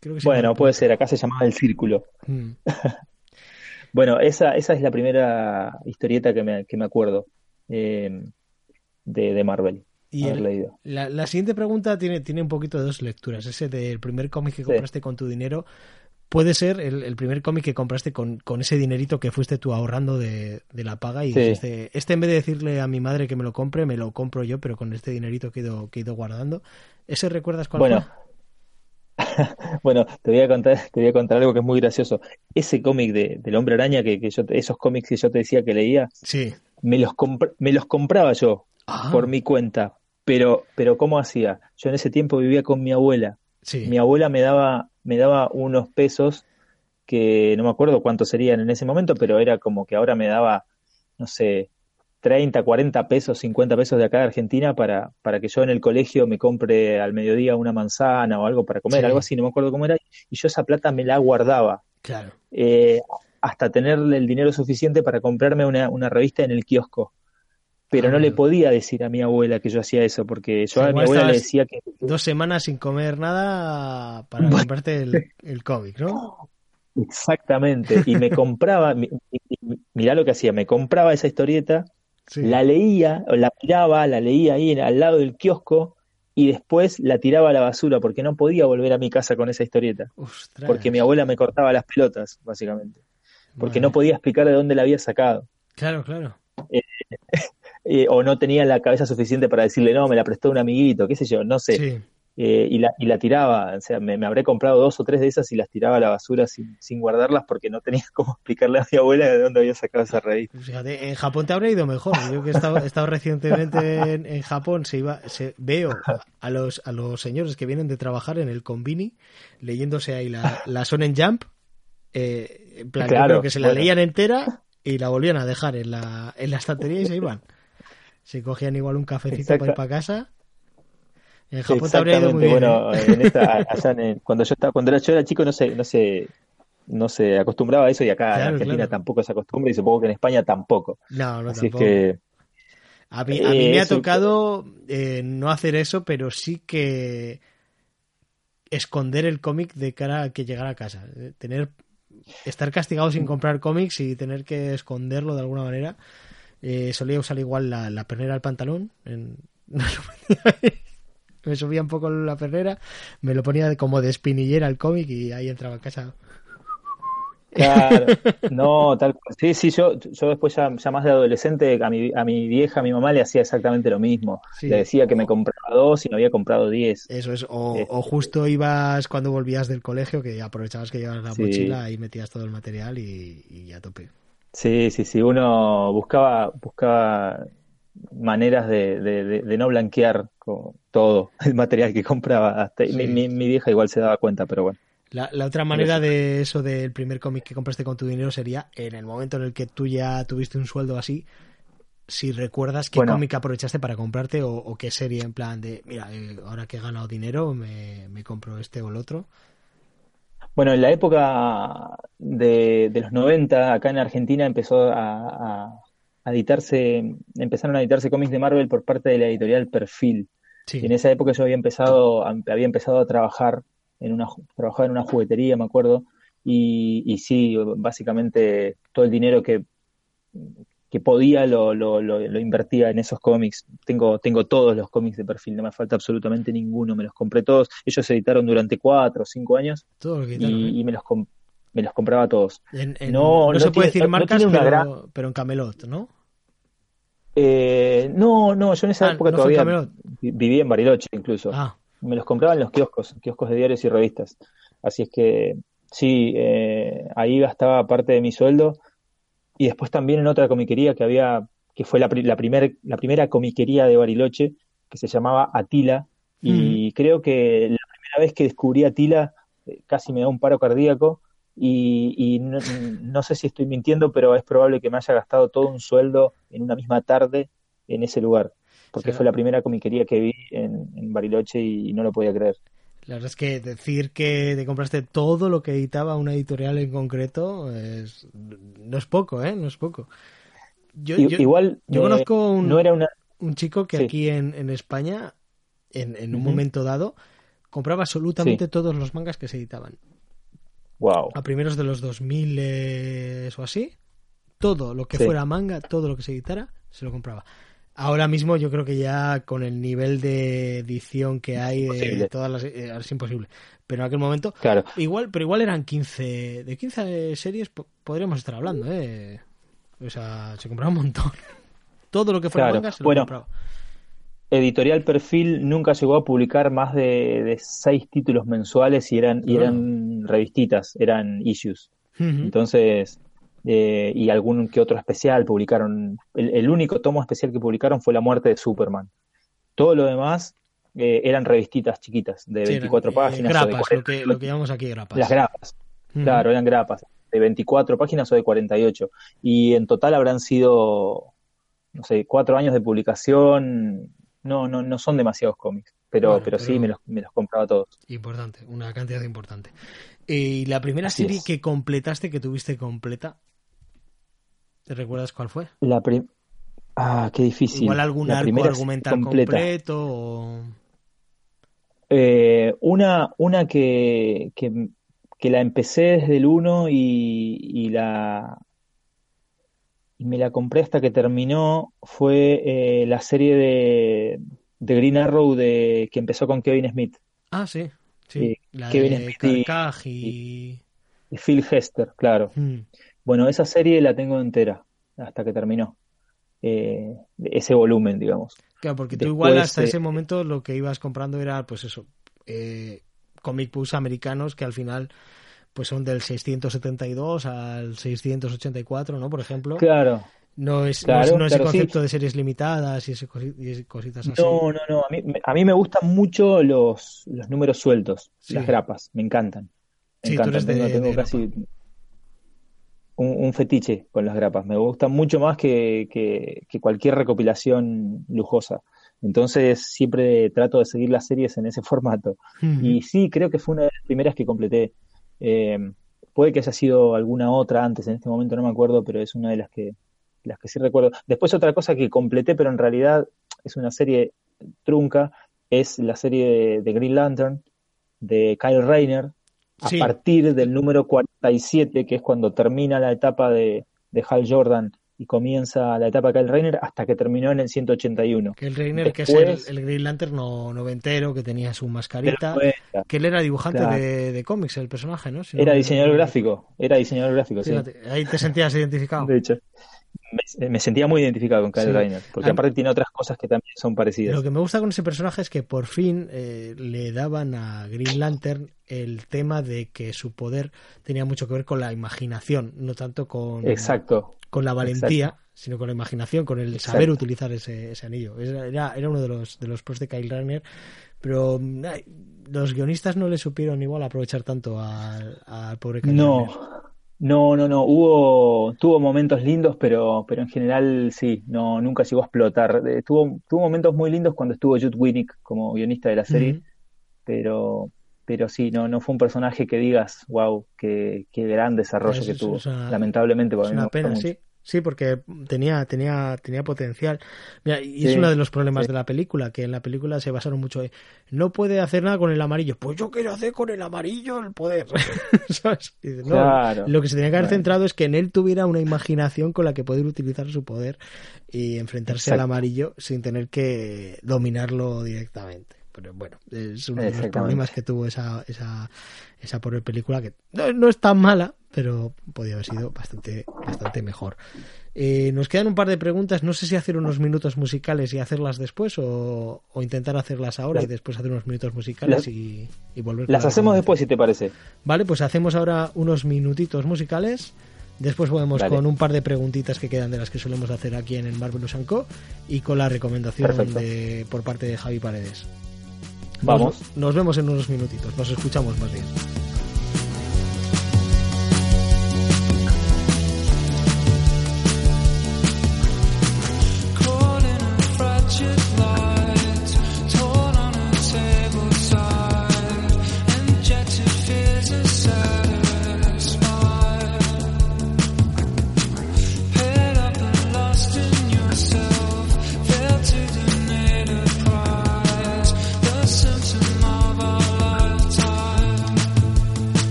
Creo que se Bueno, puede ser, acá se llamaba el círculo. Mm. (laughs) Bueno, esa, esa es la primera historieta que me, que me acuerdo eh, de, de Marvel, Y haber el- leído. La, la siguiente pregunta tiene, tiene un poquito de dos lecturas. Ese del primer cómic que Sí. compraste con tu dinero. Puede ser el, el primer cómic que compraste con, con ese dinerito que fuiste tú ahorrando de, de la paga y Sí. dijiste, este en vez de decirle a mi madre que me lo compre, me lo compro yo, pero con este dinerito que he ido, que he ido guardando. ¿Ese recuerdas cuál Bueno, fue? (laughs) bueno, te voy a contar, te voy a contar algo que es muy gracioso. Ese cómic de, del Hombre Araña, que, que yo, esos cómics que yo te decía que leía, Sí. Me los, me los compraba yo Ah, por mi cuenta. Pero, pero ¿cómo hacía? Yo en ese tiempo vivía con mi abuela. sí. Mi abuela me daba, me daba unos pesos que no me acuerdo cuántos serían en ese momento, pero era como que ahora me daba, no sé, 30, 40 pesos, 50 pesos de acá de Argentina para, para que yo en el colegio me compre al mediodía una manzana o algo para comer, Sí. algo así, no me acuerdo cómo era, y yo esa plata me la guardaba Claro. eh, hasta tener el dinero suficiente para comprarme una, una revista en el kiosco. Pero Ah, no le bueno. podía decir a mi abuela que yo hacía eso, porque yo a mi abuela le decía que, Dos semanas sin comer nada para comprarte el, el cómic, ¿no? (laughs) Exactamente, y me compraba, mi- mi- mirá lo que hacía, me compraba esa historieta, Sí. la leía, o la miraba, la leía ahí al lado del kiosco y después la tiraba a la basura porque no podía volver a mi casa con esa historieta, Ostras. porque mi abuela me cortaba las pelotas, básicamente, porque no podía explicar de dónde la había sacado, Claro, claro. (laughs) eh, o no tenía la cabeza suficiente para decirle, no, me la prestó un amiguito, qué sé yo, no sé, Sí. eh, y, la, y la tiraba, o sea, me, me habré comprado dos o tres de esas y las tiraba a la basura sin, sin guardarlas porque no tenía (laughs) cómo explicarle a mi abuela de dónde había sacado esa revista. Fíjate, en Japón te habría ido mejor. Yo que he estado, he estado recientemente en, en Japón, se iba, se, veo a los, a los señores que vienen de trabajar en el Convini leyéndose ahí la, la Sonen Jump. Eh, en plan, yo Claro, creo que se la bueno. leían entera y la volvían a dejar en la, en la estantería y se iban. Se cogían igual un cafecito para ir para casa. En Japón te habría ido muy bien. bueno, ¿eh? en esta, (laughs) allá en el- cuando yo estaba, cuando era, yo era chico no se, no se, no se acostumbraba a eso y acá en Argentina claro. tampoco se acostumbra y supongo que en España tampoco. No, no, Así es tampoco. que A mí, a mí me Eh, ha eso- tocado eh, no hacer eso, pero sí que esconder el cómic de cara a que llegara a casa. Tener, estar castigado sin comprar cómics y tener que esconderlo de alguna manera. Eh, solía usar igual la, pernera al pantalón. en- (laughs) me subía un poco la pernera, me lo ponía como de espinillera al cómic y ahí entraba a casa. Claro, (laughs) no, tal cual. Sí, sí, yo, yo después ya, ya más de adolescente, a mi, a mi vieja, a mi mamá le hacía exactamente lo mismo. Sí. Le decía que me compraba dos y no había comprado diez. Eso es, o, Eh, o justo ibas cuando volvías del colegio, que aprovechabas que llevabas la Sí. mochila y metías todo el material y, y a tope. Sí, sí, sí, uno buscaba, buscaba maneras de, de, de- de no blanquear todo el material que compraba. Hasta, Sí. mi, mi- mi vieja igual se daba cuenta, pero bueno. La, la otra manera de eso del primer cómic que compraste con tu dinero sería en el momento en el que tú ya tuviste un sueldo así, si recuerdas qué Bueno. cómic aprovechaste para comprarte o, o qué serie en plan de, mira, eh, ahora que he ganado dinero me, me compro este o el otro. Bueno, en la época de, de los 90, acá en Argentina empezó a, editarse, empezaron a editarse cómics de Marvel por parte de la editorial Perfil. Sí, Y en esa época yo había empezado, había empezado a trabajar en una, trabajaba en una juguetería, me acuerdo, y, y sí, básicamente todo el dinero que, que podía lo, lo, lo, lo invertía en esos cómics. Tengo, tengo todos los cómics de perfil, no me falta absolutamente ninguno, me los compré todos. Ellos se editaron durante cuatro o cinco años quitaron, ¿eh? y, y me los, me los compraba todos. En- en- no- no, no se puede decir marcas, pero, gran- pero en Camelot, ¿no? Eh, no, no, yo en esa Ah, época ¿no fue en todavía vivía en Bariloche incluso. Ah, Me los compraba en los kioscos, kioscos de diarios y revistas. Así es que sí, eh, ahí gastaba parte de mi sueldo. Y después también en otra comiquería que había, que fue la, la, primer, la primera comiquería de Bariloche, que se llamaba Atila, y creo que la primera vez que descubrí Atila eh, casi me da un paro cardíaco, y, no, sé si estoy mintiendo, pero es probable que me haya gastado todo un sueldo en una misma tarde en ese lugar, porque fue la primera comiquería que vi en, Bariloche y, no lo podía creer. La verdad es que decir que te compraste todo lo que editaba una editorial en concreto es, no es poco, ¿eh? No es poco. Yo, Igual yo conozco un, no era una... un chico que aquí en, en, España, en, en un momento dado, compraba absolutamente todos los mangas que se editaban. A primeros de los 2000 eh, o así, todo lo que fuera manga, todo lo que se editara, se lo compraba. Ahora mismo yo creo que ya con el nivel de edición que hay de todas las eh, es imposible. Pero en aquel momento claro. igual, pero igual eran 15 de 15 series podríamos estar hablando, eh. O sea, se compraba un montón. (laughs) Todo lo que fuera manga se lo compraba. Editorial Perfil nunca llegó a publicar más de, seis títulos mensuales y eran, y eran revistitas, eran issues. Entonces, eh, y algún que otro especial publicaron. El, único tomo especial que publicaron fue La muerte de Superman. Todo lo demás eh, eran revistitas chiquitas, de 24 eh, páginas. Grapas, lo, que, lo que llamamos aquí grapas. Las grapas. Claro, eran grapas, de 24 páginas o de 48. Y en total habrán sido, no sé, cuatro años de publicación no, no, no son demasiados cómics, pero, pero, sí me los, me los compraba todos. Importante, una cantidad importante. ¿Y la primera serie que completaste, que tuviste completa? ¿Te recuerdas cuál fue? La Ah, qué difícil. ¿Igual algún arco argumental completo? Eh, una una que, que, que, la empecé desde el 1 y, y la, y me la compré hasta que terminó, fue eh, la serie de, de, Green Arrow de, que empezó con Kevin Smith. Ah, sí, sí. la Kevin Smith y... Phil Hester, claro. Hmm. Bueno, esa serie la tengo entera hasta que terminó. Eh, ese volumen, digamos. Claro, porque tú igual hasta ese momento lo que ibas comprando era, pues eso, eh, comic books americanos que al final pues son del 672 al 684, ¿no? Por ejemplo. Claro. No es, no es, el concepto de series limitadas y, ese cositas así. No, no, no. A mí, a mí me gustan mucho los, los números sueltos, las grapas. Me encantan. Me sí, Tú eres de, tengo, casi un, fetiche con las grapas. Me gustan mucho más que, que, cualquier recopilación lujosa. Entonces siempre trato de seguir las series en ese (laughs) formato. Y sí, creo que fue una de las primeras que completé. Eh, puede que haya sido alguna otra antes, en este momento no me acuerdo, pero es una de las que, las que sí recuerdo. Después otra cosa que completé, pero en realidad es una serie trunca, es la serie de, Green Lantern de Kyle Rayner, a partir del número 47, que es cuando termina la etapa de, de Hal Jordan y comienza la etapa de Kyle Rayner hasta que terminó en el 181. Kyle Rayner, que es el, Green Lantern no, noventero, que tenía su mascarita, que él era dibujante de, cómics, el personaje, ¿no? era diseñador gráfico, era diseñador gráfico, sí. Ahí te sentías identificado. De hecho me, sentía muy identificado con Kyle Rayner, porque aparte tiene otras cosas que también son parecidas. Lo que me gusta con ese personaje es que por fin eh, le daban a Green Lantern el tema de que su poder tenía mucho que ver con la imaginación, no tanto con, Exacto. con la valentía, sino con la imaginación, con el saber utilizar ese, ese anillo. Era, era uno de los, de los pros de Kyle Rayner, pero los guionistas no le supieron igual aprovechar tanto al, pobre Kyle No. No, no, no. Hubo, tuvo momentos lindos, pero, pero en general sí, no, nunca llegó a explotar. Eh, tuvo, tuvo momentos muy lindos cuando estuvo Jude Winnick como guionista de la serie, pero, pero sí, no, no fue un personaje que digas, wow, qué, qué gran desarrollo que tuvo. Lamentablemente, es una pena, sí. Sí, porque tenía, tenía, tenía potencial. y es uno de los problemas de la película, que en la película se basaron mucho en no puede hacer nada con el amarillo. Pues yo quiero hacer con el amarillo el poder. (laughs) Lo que se tenía que haber centrado es que en él tuviera una imaginación con la que poder utilizar su poder y enfrentarse al amarillo sin tener que dominarlo directamente. Pero bueno, es uno de los problemas que tuvo esa, esa, esa por película que no, no es tan mala, pero podía haber sido bastante, bastante mejor. Eh, nos quedan un par de preguntas. No sé si hacer unos minutos musicales y hacerlas después o, intentar hacerlas ahora y después hacer unos minutos musicales y, volver. Las hacemos después, si te parece. Vale, pues hacemos ahora unos minutitos musicales. Después volvemos con un par de preguntitas que quedan de las que solemos hacer aquí en el Marvelous Co. y con la recomendación de, por parte de Javi Paredes. Vamos. nos vemos en unos minutitos. Nos escuchamos más bien.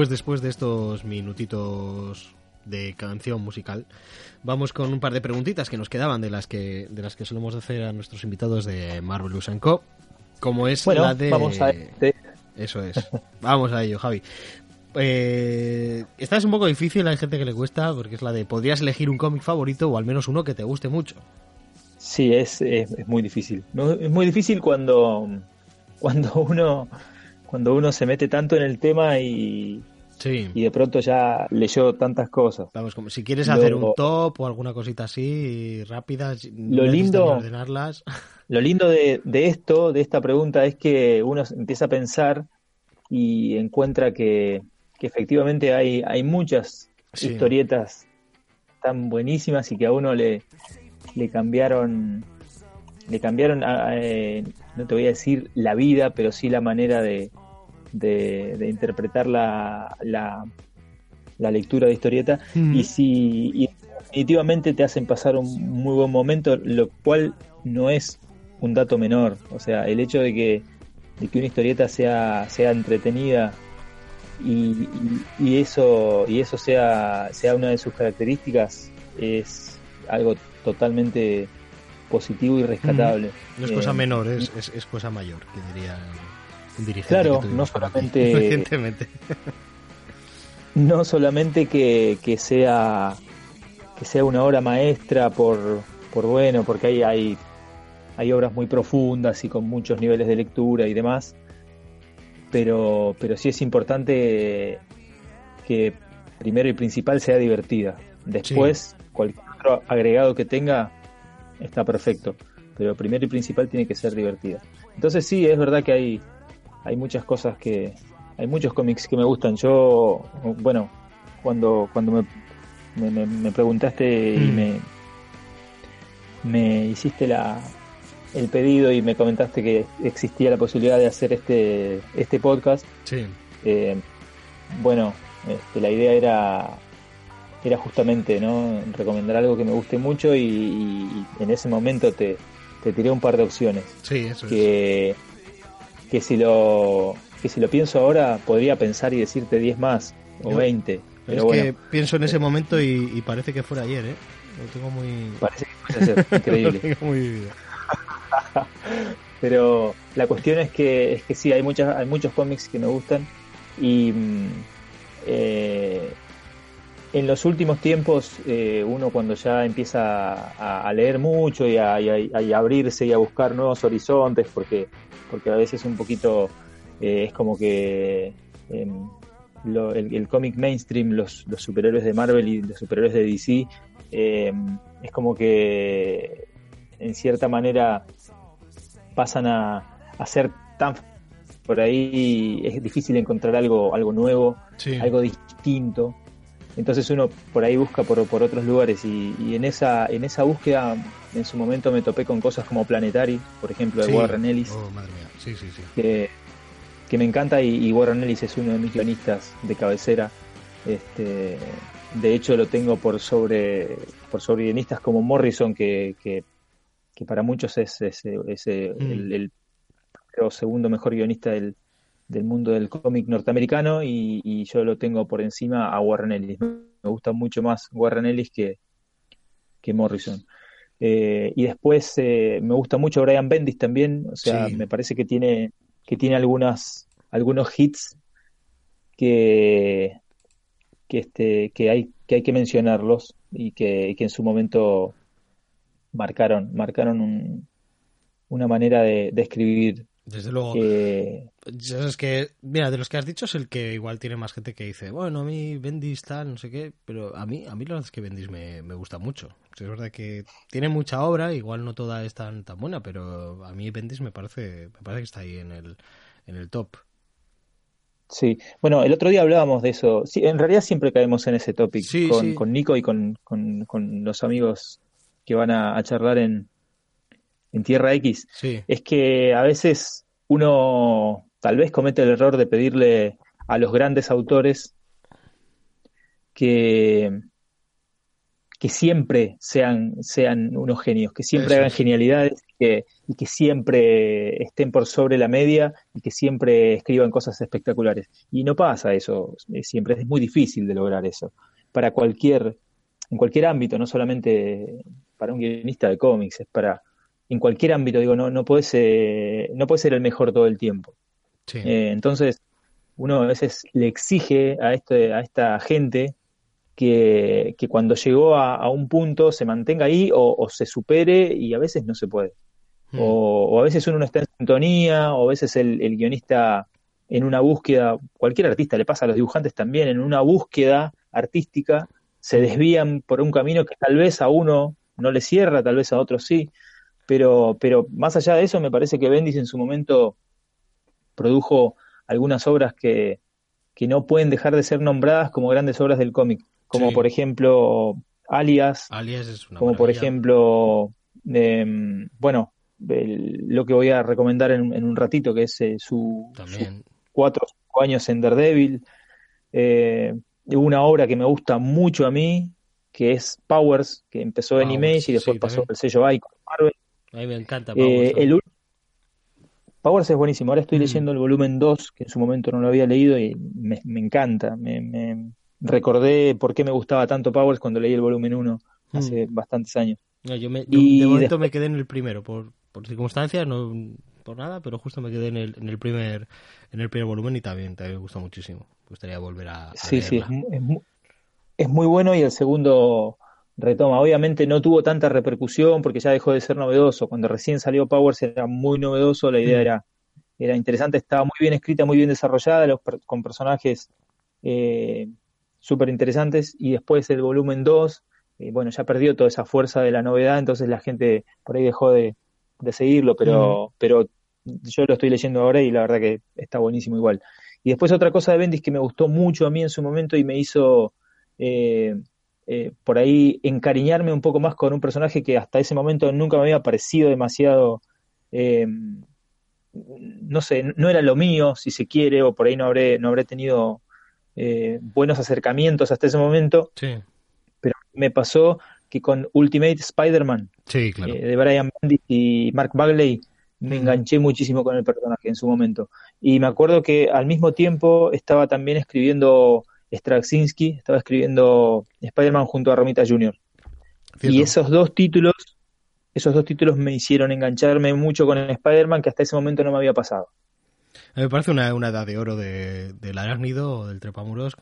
Pues después de estos minutitos de canción musical, vamos con un par de preguntitas que nos quedaban de las que de las que solemos hacer a nuestros invitados de Marvelous Co. Como es la de vamos a este. eso es. Vamos a ello, Javi. Eh, esta es un poco difícil, hay gente que le cuesta, porque es la de podrías elegir un cómic favorito o al menos uno que te guste mucho. Sí, es, es, muy difícil. es muy difícil cuando, cuando uno cuando uno se mete tanto en el tema y, y de pronto ya leyó tantas cosas. Vamos, como si quieres hacer un top o alguna cosita así rápida, (laughs) lo lindo, ordenarlas. Lo lindo de, esto, de esta pregunta, es que uno empieza a pensar y encuentra que, efectivamente hay, hay muchas historietas tan buenísimas y que a uno le, le cambiaron le cambiaron eh, no te voy a decir la vida pero sí la manera de, de, interpretar la, la, lectura de historieta y si definitivamente te hacen pasar un muy buen momento, lo cual no es un dato menor. O sea, el hecho de que, de que una historieta sea, sea entretenida y, y, eso, y eso sea, sea una de sus características es algo totalmente positivo y rescatable. No es cosa eh, menor, es, es, es, cosa mayor, que diría Claro, no solamente. (laughs) (laughs) no solamente que, que, sea que sea una obra maestra por, por bueno, porque hay, hay, hay obras muy profundas y con muchos niveles de lectura y demás, pero, pero sí es importante que primero y principal sea divertida. Después, cualquier otro agregado que tenga está perfecto, pero primero y principal tiene que ser divertida. Entonces sí, es verdad que hay, hay muchas cosas que, hay muchos cómics que me gustan. Yo, bueno, cuando, cuando me, me, preguntaste y mm. me, me hiciste la, el pedido y me comentaste que existía la posibilidad de hacer este, este podcast. Sí. Eh, bueno, este, la idea era era justamente no recomendar algo que me guste mucho y, en ese momento te, te, tiré un par de opciones. Sí, eso que, que si lo que si lo pienso ahora podría pensar y decirte 10 más o 20 pero es que pienso en ese momento y, parece que fuera ayer ¿eh? lo tengo muy parece que puede ser (laughs) increíble. Muy pero la cuestión es que es que sí hay muchas hay muchos cómics que me gustan y mm, eh, en los últimos tiempos, eh, uno cuando ya empieza a, leer mucho y a, abrirse y a buscar nuevos horizontes, porque, porque a veces un poquito eh, es como que em, el, cómic mainstream, los, superhéroes de Marvel y los superhéroes de DC, em, es como que en cierta manera pasan a, a ser tan por ahí es difícil encontrar algo, algo nuevo, algo distinto. Entonces uno por ahí busca por, por otros lugares y, en esa en esa búsqueda en su momento me topé con cosas como Planetary, por ejemplo, de Warren Ellis. Oh, madre mía. Sí, sí, sí. Que, que me encanta y, Warren Ellis es uno de mis guionistas de cabecera. Este, de hecho lo tengo por sobre por sobre guionistas como Morrison que, que, para muchos es, es, mm. el, el, segundo mejor guionista del, del mundo del cómic norteamericano y, yo lo tengo por encima a Warren Ellis. Me gusta mucho más Warren Ellis que, que Morrison. Eh, y después eh, me gusta mucho Brian Bendis también, o sea, me parece que tiene, que tiene algunas, algunos hits que, que, este, que, hay, que hay que mencionarlos y que, que en su momento marcaron, marcaron una manera de, de escribir desde luego. Es que, mira, de los que has dicho es el que igual tiene más gente que dice, bueno, a mí Bendis tal, no sé qué, pero a mí, a mí la verdad es que Bendis me, gusta mucho. Es verdad que tiene mucha obra, igual no toda es tan, tan buena, pero a mí Bendis me parece, me parece que está ahí en el, en el top. Sí, bueno, el otro día hablábamos de eso. Sí, en realidad siempre caemos en ese topic con, con, Nico y con, con, los amigos que van a charlar en, en Tierra X, es que a veces uno tal vez comete el error de pedirle a los grandes autores que, que siempre sean, sean unos genios, que siempre hagan genialidades y que siempre estén por sobre la media y que siempre escriban cosas espectaculares. Y no pasa eso, siempre es muy difícil de lograr eso. Para cualquier, en cualquier ámbito, no solamente para un guionista de cómics, es para en cualquier ámbito, digo, no, no, puede, ser, no puede ser el mejor todo el tiempo. Eh, entonces, uno a veces le exige a, este, a esta gente que, que cuando llegó a, un punto se mantenga ahí o, se supere y a veces no se puede. Hmm. O, a veces uno no está en sintonía, o a veces el, guionista en una búsqueda, cualquier artista le pasa a los dibujantes también, en una búsqueda artística se desvían por un camino que tal vez a uno no le cierra, tal vez a otro sí. Pero, pero más allá de eso, me parece que Bendis en su momento produjo algunas obras que, que no pueden dejar de ser nombradas como grandes obras del cómic, como por ejemplo Alias, Alias es como por ejemplo, em, bueno, lo que voy a recomendar en, un ratito, que es eh, su, cuatro o cinco años en Daredevil, eh, una obra que me gusta mucho a mí, que es Powers, que empezó en Image y después pasó el sello Icon Marvel, a mí me encanta eh, Powers. el, Powers es buenísimo. Ahora estoy mm. leyendo el volumen 2, que en su momento no lo había leído y me, encanta. Me, recordé por qué me gustaba tanto Powers cuando leí el volumen 1 hace mm. bastantes años. yo, me, de momento me quedé en el primero, por, por circunstancias, no por nada, pero justo me quedé en el, en el primer en el primer volumen y también, también me gustó muchísimo. Me gustaría volver a, Sí, sí, es muy bueno y el segundo retoma. Obviamente no tuvo tanta repercusión porque ya dejó de ser novedoso. Cuando recién salió Powers era muy novedoso, la idea mm. era, era interesante, estaba muy bien escrita, muy bien desarrollada, con personajes eh, súper interesantes. Y después el volumen 2, eh, bueno, ya perdió toda esa fuerza de la novedad, entonces la gente por ahí dejó de, seguirlo, pero, pero yo lo estoy leyendo ahora y la verdad que está buenísimo igual. Y después otra cosa de Bendis que me gustó mucho a mí en su momento y me hizo eh, eh, por ahí encariñarme un poco más con un personaje que hasta ese momento nunca me había parecido demasiado, eh, no sé, no era lo mío, si se quiere, o por ahí no habré, no habré tenido buenos acercamientos hasta ese momento. Sí. Pero me pasó que con Ultimate Spider-Man sí, claro. de Brian Bendis y Mark Bagley me enganché muchísimo con el personaje en su momento. Y me acuerdo que al mismo tiempo estaba también escribiendo Straczynski, estaba escribiendo Spider-Man junto a Romita Jr. Y esos dos títulos, esos dos títulos me hicieron engancharme mucho con el Spider-Man que hasta ese momento no me había pasado. A mí me parece una, una edad de oro de, del arácnido, del trepamuros,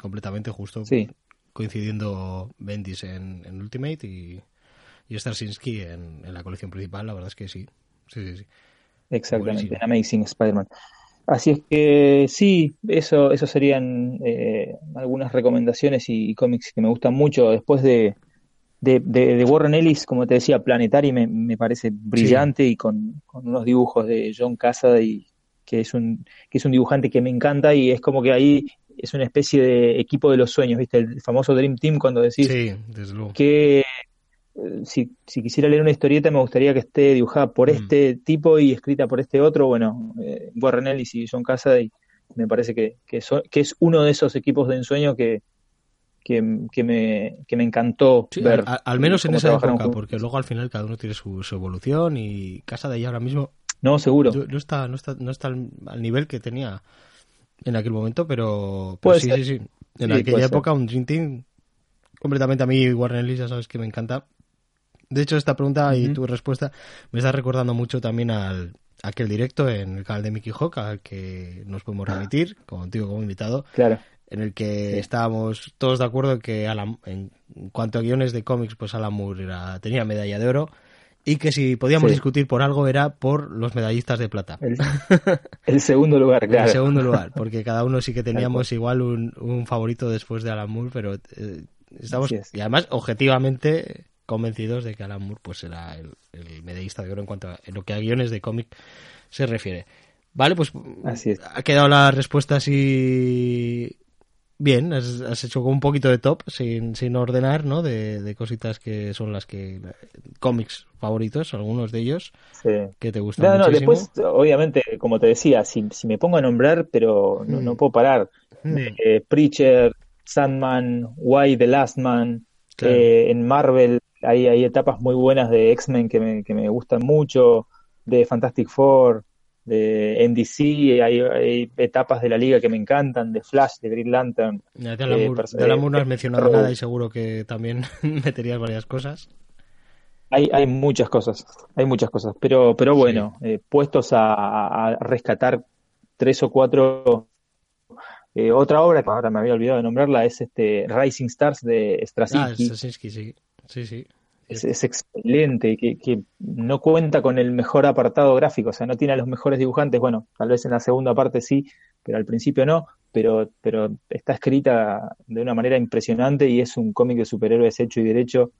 completamente justo. Sí. Coincidiendo Bendis en, en Ultimate y, y Straczynski en, en la colección principal, la verdad es que sí. Sí, sí, sí. Exactamente, Amazing Spider-Man. Así es que sí, eso, eso serían eh, algunas recomendaciones y, cómics que me gustan mucho. Después de, de, Warren Ellis, como te decía, Planetary me, me parece brillante y con, unos dibujos de John y que es un que es un dibujante que me encanta y es como que ahí es una especie de equipo de los sueños, ¿viste? El famoso Dream Team cuando decís sí, que si, si, quisiera leer una historieta me gustaría que esté dibujada por mm. este tipo y escrita por este otro, bueno, eh, Warren Ellis y John Cassaday, me parece que, que, que, es uno de esos equipos de ensueño que, que, me, que me encantó ver. Al, menos en esa época, porque luego al final cada uno tiene su, evolución y Cassaday ahora mismo... No, seguro. No está, no está, no está al, nivel que tenía en aquel momento, pero, sí, sí, sí. En aquella época un Dream Team completamente a mí Warren Ellis ya sabes que me encanta de hecho, esta pregunta y tu respuesta me está recordando mucho también al aquel directo en el canal de Mickey Hawk al que nos podemos remitir, contigo como invitado. Claro. En el que estábamos todos de acuerdo que en cuanto a guiones de cómics, pues Alan Moore tenía medalla de oro y que si podíamos discutir por algo era por los medallistas de plata. El, segundo lugar, claro. El segundo lugar, porque cada uno sí que teníamos igual un, favorito después de Alan Moore, pero eh, estamos... Y además, objetivamente, convencidos de que Alan Moore pues será el, medallista de oro en cuanto a lo que a guiones de cómic se refiere. Vale, pues ha quedado la respuesta así bien, has, hecho un poquito de top sin, sin ordenar, ¿no? De, cositas que son las que cómics favoritos, algunos de ellos que te gustan no, muchísimo. después, obviamente, como te decía, si, me pongo a nombrar, pero no, mm. puedo parar. Mm. Eh, Preacher, Sandman, Why the Last Man, eh, en Marvel hay, hay etapas muy buenas de X-Men que me, que me gustan mucho, de Fantastic Four, de NDC, hay, etapas de la liga que me encantan, de Flash, de Green Lantern. De Alan no has mencionado nada y seguro que también (laughs) meterías varias cosas. Hay, hay muchas cosas, hay muchas cosas, pero, pero bueno, eh, puestos a, rescatar tres o cuatro eh, otra obra que ahora me había olvidado de nombrarla es este Rising Stars de Straczynski. Ah, sí. Sí, sí. Es, excelente, que, que, no cuenta con el mejor apartado gráfico, o sea, no tiene a los mejores dibujantes, bueno, tal vez en la segunda parte sí, pero al principio no, pero, pero está escrita de una manera impresionante y es un cómic de superhéroes hecho y derecho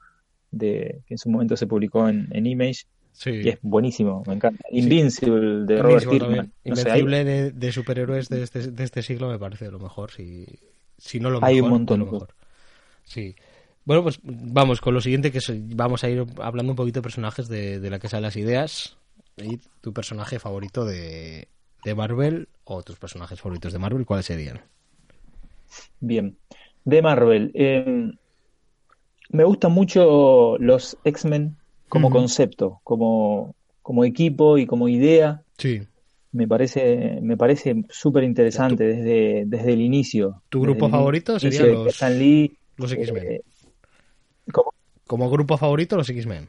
de, que en su momento se publicó en, en Image. Y es buenísimo, me encanta. Invincible de Robert Kirkman. Invencible de, superhéroes de este, de este siglo me parece lo mejor, si, si no lo mejor. Hay un montón. Lo mejor. Sí. Bueno, pues vamos con lo siguiente, que vamos a ir hablando un poquito de personajes de, la que salen las ideas. Y tu personaje favorito de, Marvel o tus personajes favoritos de Marvel, ¿cuáles serían? Bien, de Marvel. Em, me gustan mucho los X-Men como concepto, como, como equipo y como idea. Sí. Me parece, me parece súper interesante desde, desde el inicio. ¿Tu grupo favorito sería los, los X-Men? Eh, como grupo favorito, los X-Men.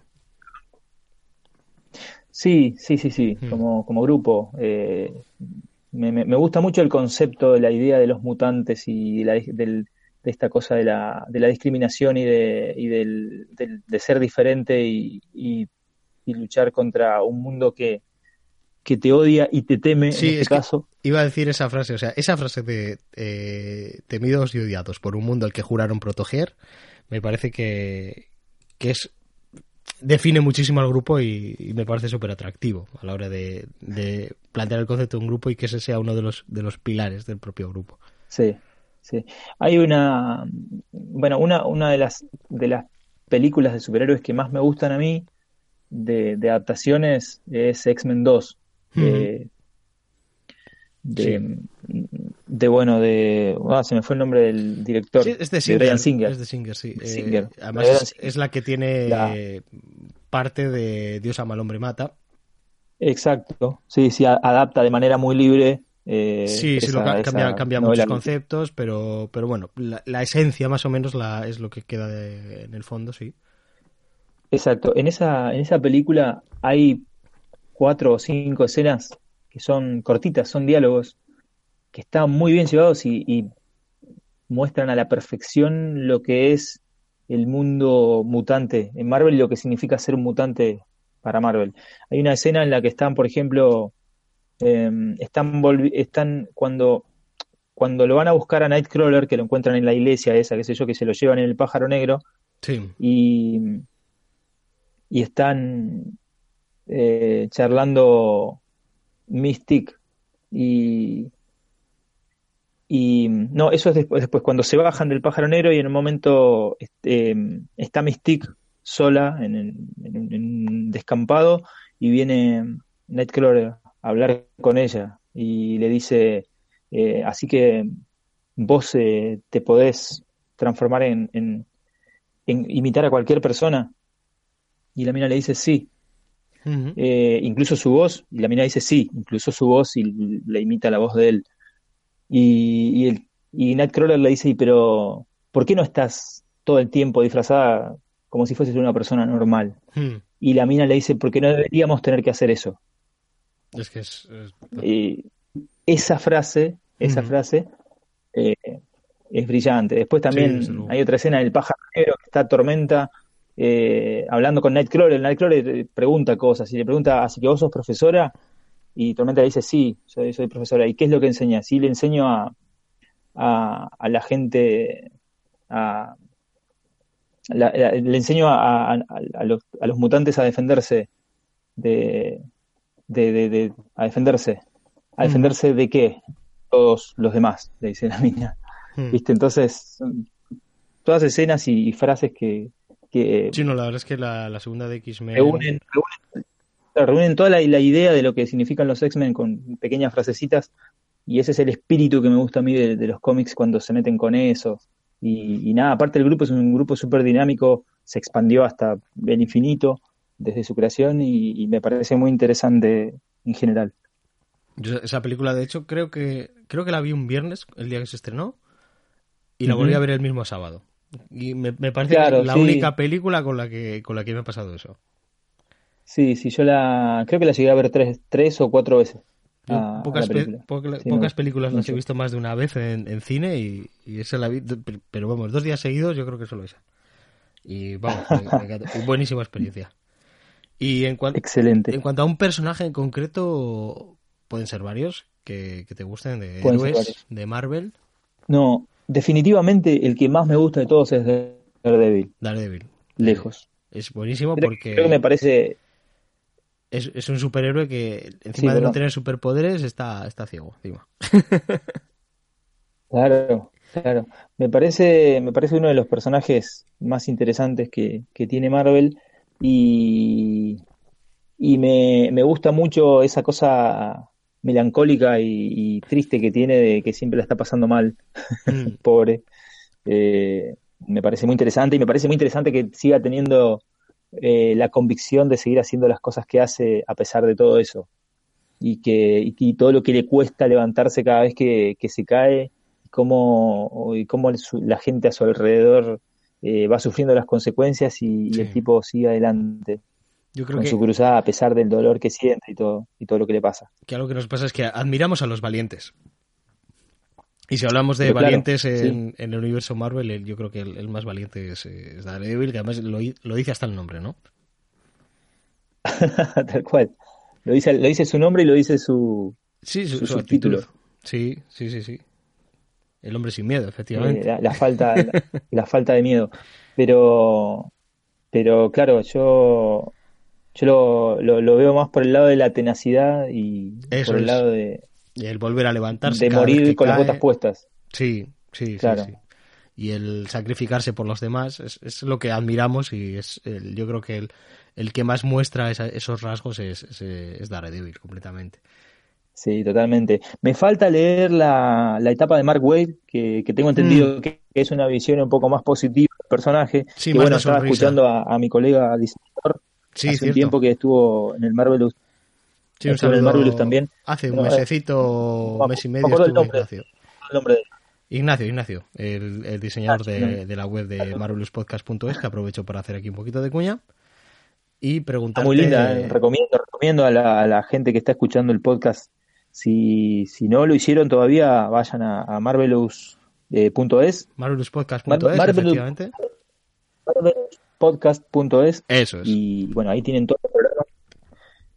Sí, sí, sí, sí, hmm. como, como grupo. Eh, me, gusta mucho el concepto de la idea de los mutantes y de esta cosa de la, de la discriminación y, de, y del, de ser diferente y, luchar contra un mundo que, que te odia y te teme en este caso. Iba a decir esa frase, o sea, esa frase de eh, temidos y odiados por un mundo al que juraron proteger, me parece que, que es define muchísimo al grupo y, me parece súper atractivo a la hora de, plantear el concepto de un grupo y que ese sea uno de los, de los pilares del propio grupo. Sí, sí. Hay una, bueno, una, una de las, de las películas de superhéroes que más me gustan a mí de, adaptaciones es X-Men 2. De, de, bueno, de. Ah, se me fue el nombre del director. es de Singer. Es de Singer, sí. Eh, además, es, la que tiene parte de Dios ama al hombre mata. Exacto. Sí, sí, adapta de manera muy libre. Eh, sí, sí, lo cambia, cambia muchos conceptos, pero, pero bueno, la, esencia más o menos la, es lo que queda en el fondo, sí. Exacto. En esa, en esa película hay cuatro o cinco escenas que son cortitas, son diálogos que están muy bien llevados y, muestran a la perfección lo que es el mundo mutante en Marvel y lo que significa ser un mutante para Marvel. Hay una escena en la que están, por ejemplo, em, están, están cuando, cuando lo van a buscar a Nightcrawler, que lo encuentran en la iglesia esa, qué sé yo, que se lo llevan en el pájaro negro, y, y están eh, charlando Mystic y, y no, eso es después, después, cuando se bajan del pájaro negro y en un momento este, está Mystic sola en, un descampado y viene Nightcrawler a hablar con ella y le dice, eh, así que vos eh, te podés transformar en, en, imitar a cualquier persona. Y la mina le dice, sí, eh, incluso su voz, y la mina dice sí, incluso su voz y le imita la voz de él. Y, y, el, y Nightcrawler le dice, pero ¿por qué no estás todo el tiempo disfrazada como si fueses una persona normal? Hmm. Y la mina le dice, porque no deberíamos tener que hacer eso. Es que es... Y esa frase, esa frase eh, es brillante. Después también hay otra escena del pájaro negro que está tormenta eh, hablando con Nightcrawler, Nightcrawler eh, pregunta cosas y le pregunta, ¿así que vos sos profesora? Y Tormenta le dice, sí, soy, soy profesora. ¿Y qué es lo que enseña? Sí, le enseño a, a, la gente, a, le enseño a, a, los, a los mutantes a defenderse de, de, de, a defenderse. ¿A mm. defenderse de qué? Todos los demás, le dice la niña. Mm. ¿Viste? Entonces, todas escenas y frases que, Sí, no, la verdad es que la, segunda de X-Men... Reúnen, reúnen, toda la, idea de lo que significan los X-Men con pequeñas frasecitas y ese es el espíritu que me gusta a mí de, los cómics cuando se meten con eso. Y, nada, aparte el grupo es un grupo súper dinámico, se expandió hasta el infinito desde su creación y, me parece muy interesante en general. esa película, de hecho, creo que creo que la vi un viernes, el día que se estrenó, y la volví a ver el mismo sábado. Y me, parece la única película con la que con la que me ha pasado eso. Sí, sí, yo la creo que la llegué a ver tres, tres o cuatro veces. pocas, pocas películas las he visto más de una vez en, cine y, esa la vi, pero vamos, dos días seguidos yo creo que solo esa. Y vamos, buenísima experiencia. Y en, Excelente. en cuanto a un personaje en concreto, pueden ser varios que, te gusten de héroes, de Marvel. No, definitivamente el que más me gusta de todos es Daredevil. Daredevil. Lejos. Es buenísimo porque... Creo que me parece... Es, un superhéroe que encima de no tener superpoderes está, está ciego, encima. (laughs) claro, claro. Me parece, me parece uno de los personajes más interesantes que, tiene Marvel y, y me, me gusta mucho esa cosa melancólica y, triste que tiene de que siempre la está pasando mal, mm. (laughs) pobre. Eh, me parece muy interesante y me parece muy interesante que siga teniendo eh, la convicción de seguir haciendo las cosas que hace a pesar de todo eso y que y, todo lo que le cuesta levantarse cada vez que, se cae y cómo, y cómo la gente a su alrededor eh, va sufriendo las consecuencias y, el tipo sigue adelante. Yo creo con su cruzada a pesar del dolor que siente y todo, y todo lo que le pasa. Que algo que nos pasa es que admiramos a los valientes. Y si hablamos de valientes en, el universo Marvel, yo creo que el, más valiente es, Daredevil, que además lo, dice hasta el nombre, ¿no? (laughs) Tal cual. Lo dice, lo dice su nombre y lo dice su, sí, su, título. Sí, sí, sí, sí. El hombre sin miedo, efectivamente. Eh, la, falta, (laughs) la, falta de miedo. Pero pero claro, yo, yo lo, lo, veo más por el lado de la tenacidad y por el lado de... el volver a levantarse. De morir con las botas puestas. Sí, sí, claro. sí, Y el sacrificarse por los demás es, es lo que admiramos y es el, yo creo que el, el que más muestra esos rasgos es, es, es Daredevil completamente. Sí, totalmente. Me falta leer la, la etapa de Mark Wade, que, tengo entendido mm. que es una visión un poco más positiva del personaje. Sí, bueno, estaba escuchando a, mi colega diseñador sí, hace un tiempo que estuvo en el Marvelous. Sí, en el Marvelous también. Hace un mesecito, un mes y medio estuvo Ignacio. El nombre Ignacio, Ignacio, el, diseñador ah, de, de, la web de marvelouspodcast.es, que aprovecho para hacer aquí un poquito de cuña y preguntarte... muy linda, eh. recomiendo, recomiendo a la, a la, gente que está escuchando el podcast si, si no lo hicieron todavía, vayan a, a marvelous.es. Marvelouspodcast.es, efectivamente. Marvelouspodcast.es. Eso es. Y bueno, ahí tienen todo el programa.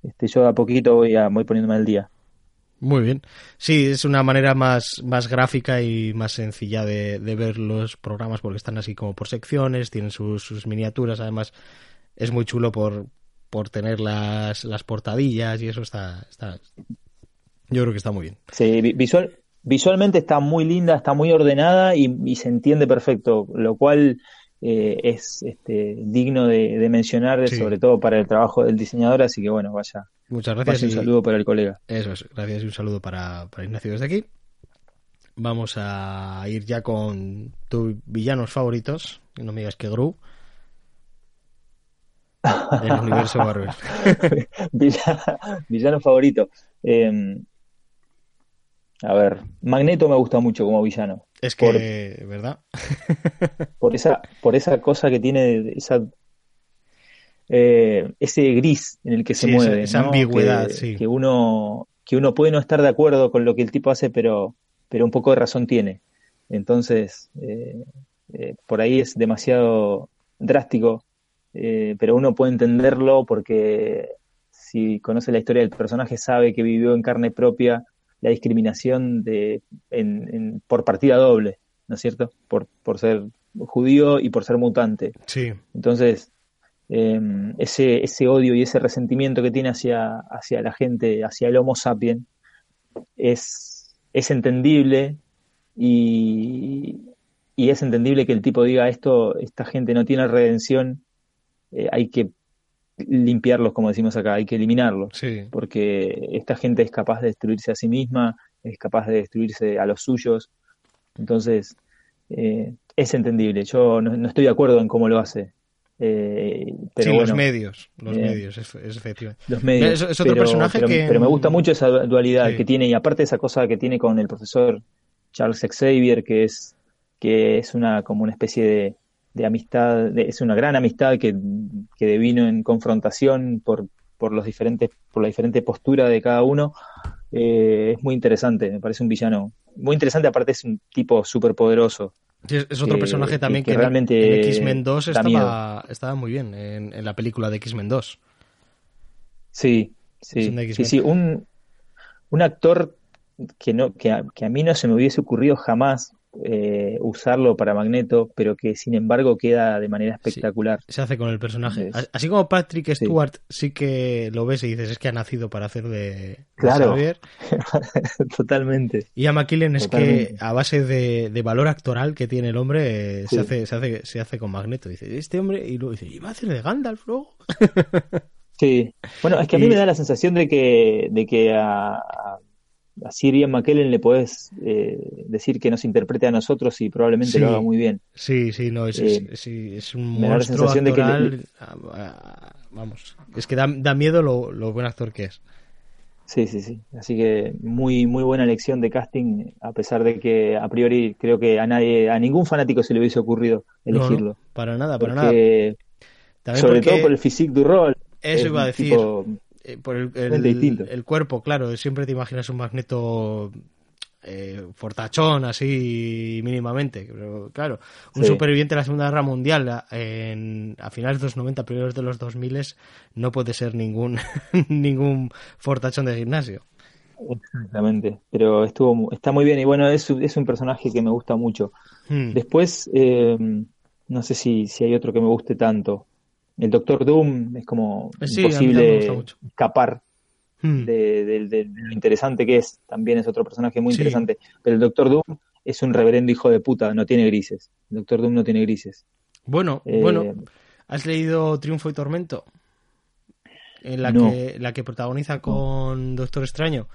Este, yo a poquito voy, a, voy poniéndome al día. Muy bien. Sí, es una manera más, más gráfica y más sencilla de, de ver los programas porque están así como por secciones, tienen sus, sus miniaturas, además es muy chulo por, por tener las, las portadillas y eso está, está, yo creo que está muy bien. Sí, visual, visualmente está muy linda, está muy ordenada y, se entiende perfecto, lo cual eh, es este, digno de, mencionar, sobre todo para el trabajo del diseñador. Así que bueno, vaya. Muchas gracias. un saludo para el colega. Eso es, gracias y un saludo para, para Ignacio desde aquí. Vamos a ir ya con tus villanos favoritos. No me digas que Gru. Del (laughs) universo Marvel. (laughs) villano, favorito. Eh, a ver, Magneto me gusta mucho como villano. Es que, ¿verdad? (laughs) por esa, por esa cosa que tiene, esa eh, ese gris en el que se mueve. Esa, ambigüedad, que, sí. Que uno, que uno puede no estar de acuerdo con lo que el tipo hace, pero, pero un poco de razón tiene. Entonces, eh, eh, por ahí es demasiado drástico, pero uno puede entenderlo porque si conoce la historia del personaje sabe que vivió en carne propia la discriminación de, en, por partida doble, ¿no es cierto? Por, por ser judío y por ser mutante. Sí. Entonces, em, ese, ese odio y ese resentimiento que tiene hacia, hacia la gente, hacia el Homo sapien, es, es entendible y, y es entendible que el tipo diga esto, esta gente no tiene redención, eh, hay que limpiarlos, como decimos acá, hay que eliminarlos. Porque esta gente es capaz de destruirse a sí misma, es capaz de destruirse a los suyos. Entonces, eh, es entendible. Yo no, estoy de acuerdo en cómo lo hace. Eh, pero sí, los medios, los eh, medios, es, efectivamente. Los medios. Es, otro personaje que... Pero me gusta mucho esa dualidad que tiene, y aparte esa cosa que tiene con el profesor Charles Xavier, que es, que es una como una especie de de amistad, es una gran amistad que, que devino en confrontación por, por, los diferentes, por la diferente postura de cada uno. Eh, es muy interesante, me parece un villano muy interesante, aparte es un tipo súper poderoso. es, otro personaje también que, realmente en X-Men 2 estaba, estaba, muy bien, en, la película de X-Men 2. Sí, sí, sí, sí, un, un actor que, no, que que, a, mí no se me hubiese ocurrido jamás eh, usarlo para Magneto, pero que sin embargo queda de manera espectacular. se hace con el personaje. Así como Patrick Stewart sí. que lo ves y dices, es que ha nacido para hacer de, claro. (laughs) Totalmente. Y a McKillen es que a base de, valor actoral que tiene el hombre, se, hace, se, hace, se hace con Magneto. Dice, este hombre, y luego dice, ¿y va a hacer de Gandalf luego? sí. Bueno, es que a mí me da la sensación de que, de que a a Sirian McKellen le podés eh, decir que nos interprete a nosotros y probablemente lo haga muy bien. Sí, sí, no, es, es, eh, un monstruo actoral, ah, ah, vamos, es que da, da miedo lo, lo, buen actor que es. Sí, sí, sí. Así que muy, muy buena elección de casting, a pesar de que a priori creo que a nadie, a ningún fanático se le hubiese ocurrido elegirlo. para nada, para nada. sobre todo por el physique du rol. Eso iba a decir. Eh, por el, el, cuerpo, claro, siempre te imaginas un magneto eh, fortachón, así mínimamente. Pero claro, un superviviente de la Segunda Guerra Mundial en, a finales de los 90, primeros de los 2000 no puede ser ningún, (laughs) ningún fortachón de gimnasio. Exactamente, pero estuvo está muy bien y bueno, es, es un personaje que me gusta mucho. Hmm. Después, eh, no sé si, si hay otro que me guste tanto. El Doctor Doom es como imposible escapar hmm. de, lo interesante que es. También es otro personaje muy interesante. Pero el Doctor Doom es un reverendo hijo de puta, no tiene grises. El Doctor Doom no tiene grises. Bueno, eh, bueno. ¿Has leído Triunfo y Tormento? En la, que, la que protagoniza con Doctor Extraño.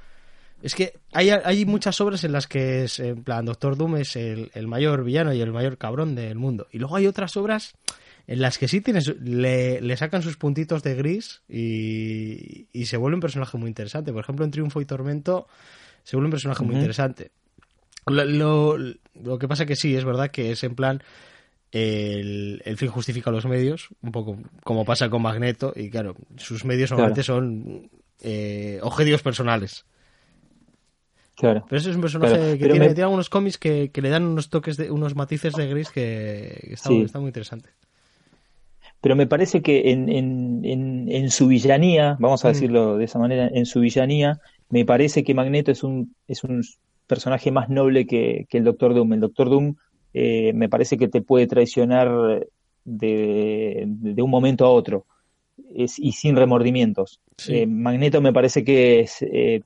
Es que hay, hay, muchas obras en las que es, en plan, Doctor Doom es el, el, mayor villano y el mayor cabrón del mundo. Y luego hay otras obras en las que sí tienes, le, le sacan sus puntitos de gris y, y, se vuelve un personaje muy interesante. Por ejemplo, en Triunfo y Tormento se vuelve un personaje muy interesante. Lo, lo, que pasa que sí, es verdad que es en plan el, el, fin justifica los medios, un poco como pasa con Magneto, y claro, sus medios normalmente son eh, objetivos personales. Claro. Pero ese es un personaje que tiene, tiene, algunos cómics que, que, le dan unos toques, de unos matices de gris que, está, está, muy interesante. Pero me parece que en, en, en, su villanía, vamos a mm. decirlo de esa manera, en su villanía, me parece que Magneto es un, es un personaje más noble que, el Doctor Doom. El Doctor Doom eh, me parece que te puede traicionar de, de un momento a otro es, y sin remordimientos. Eh, Magneto me parece que es, eh,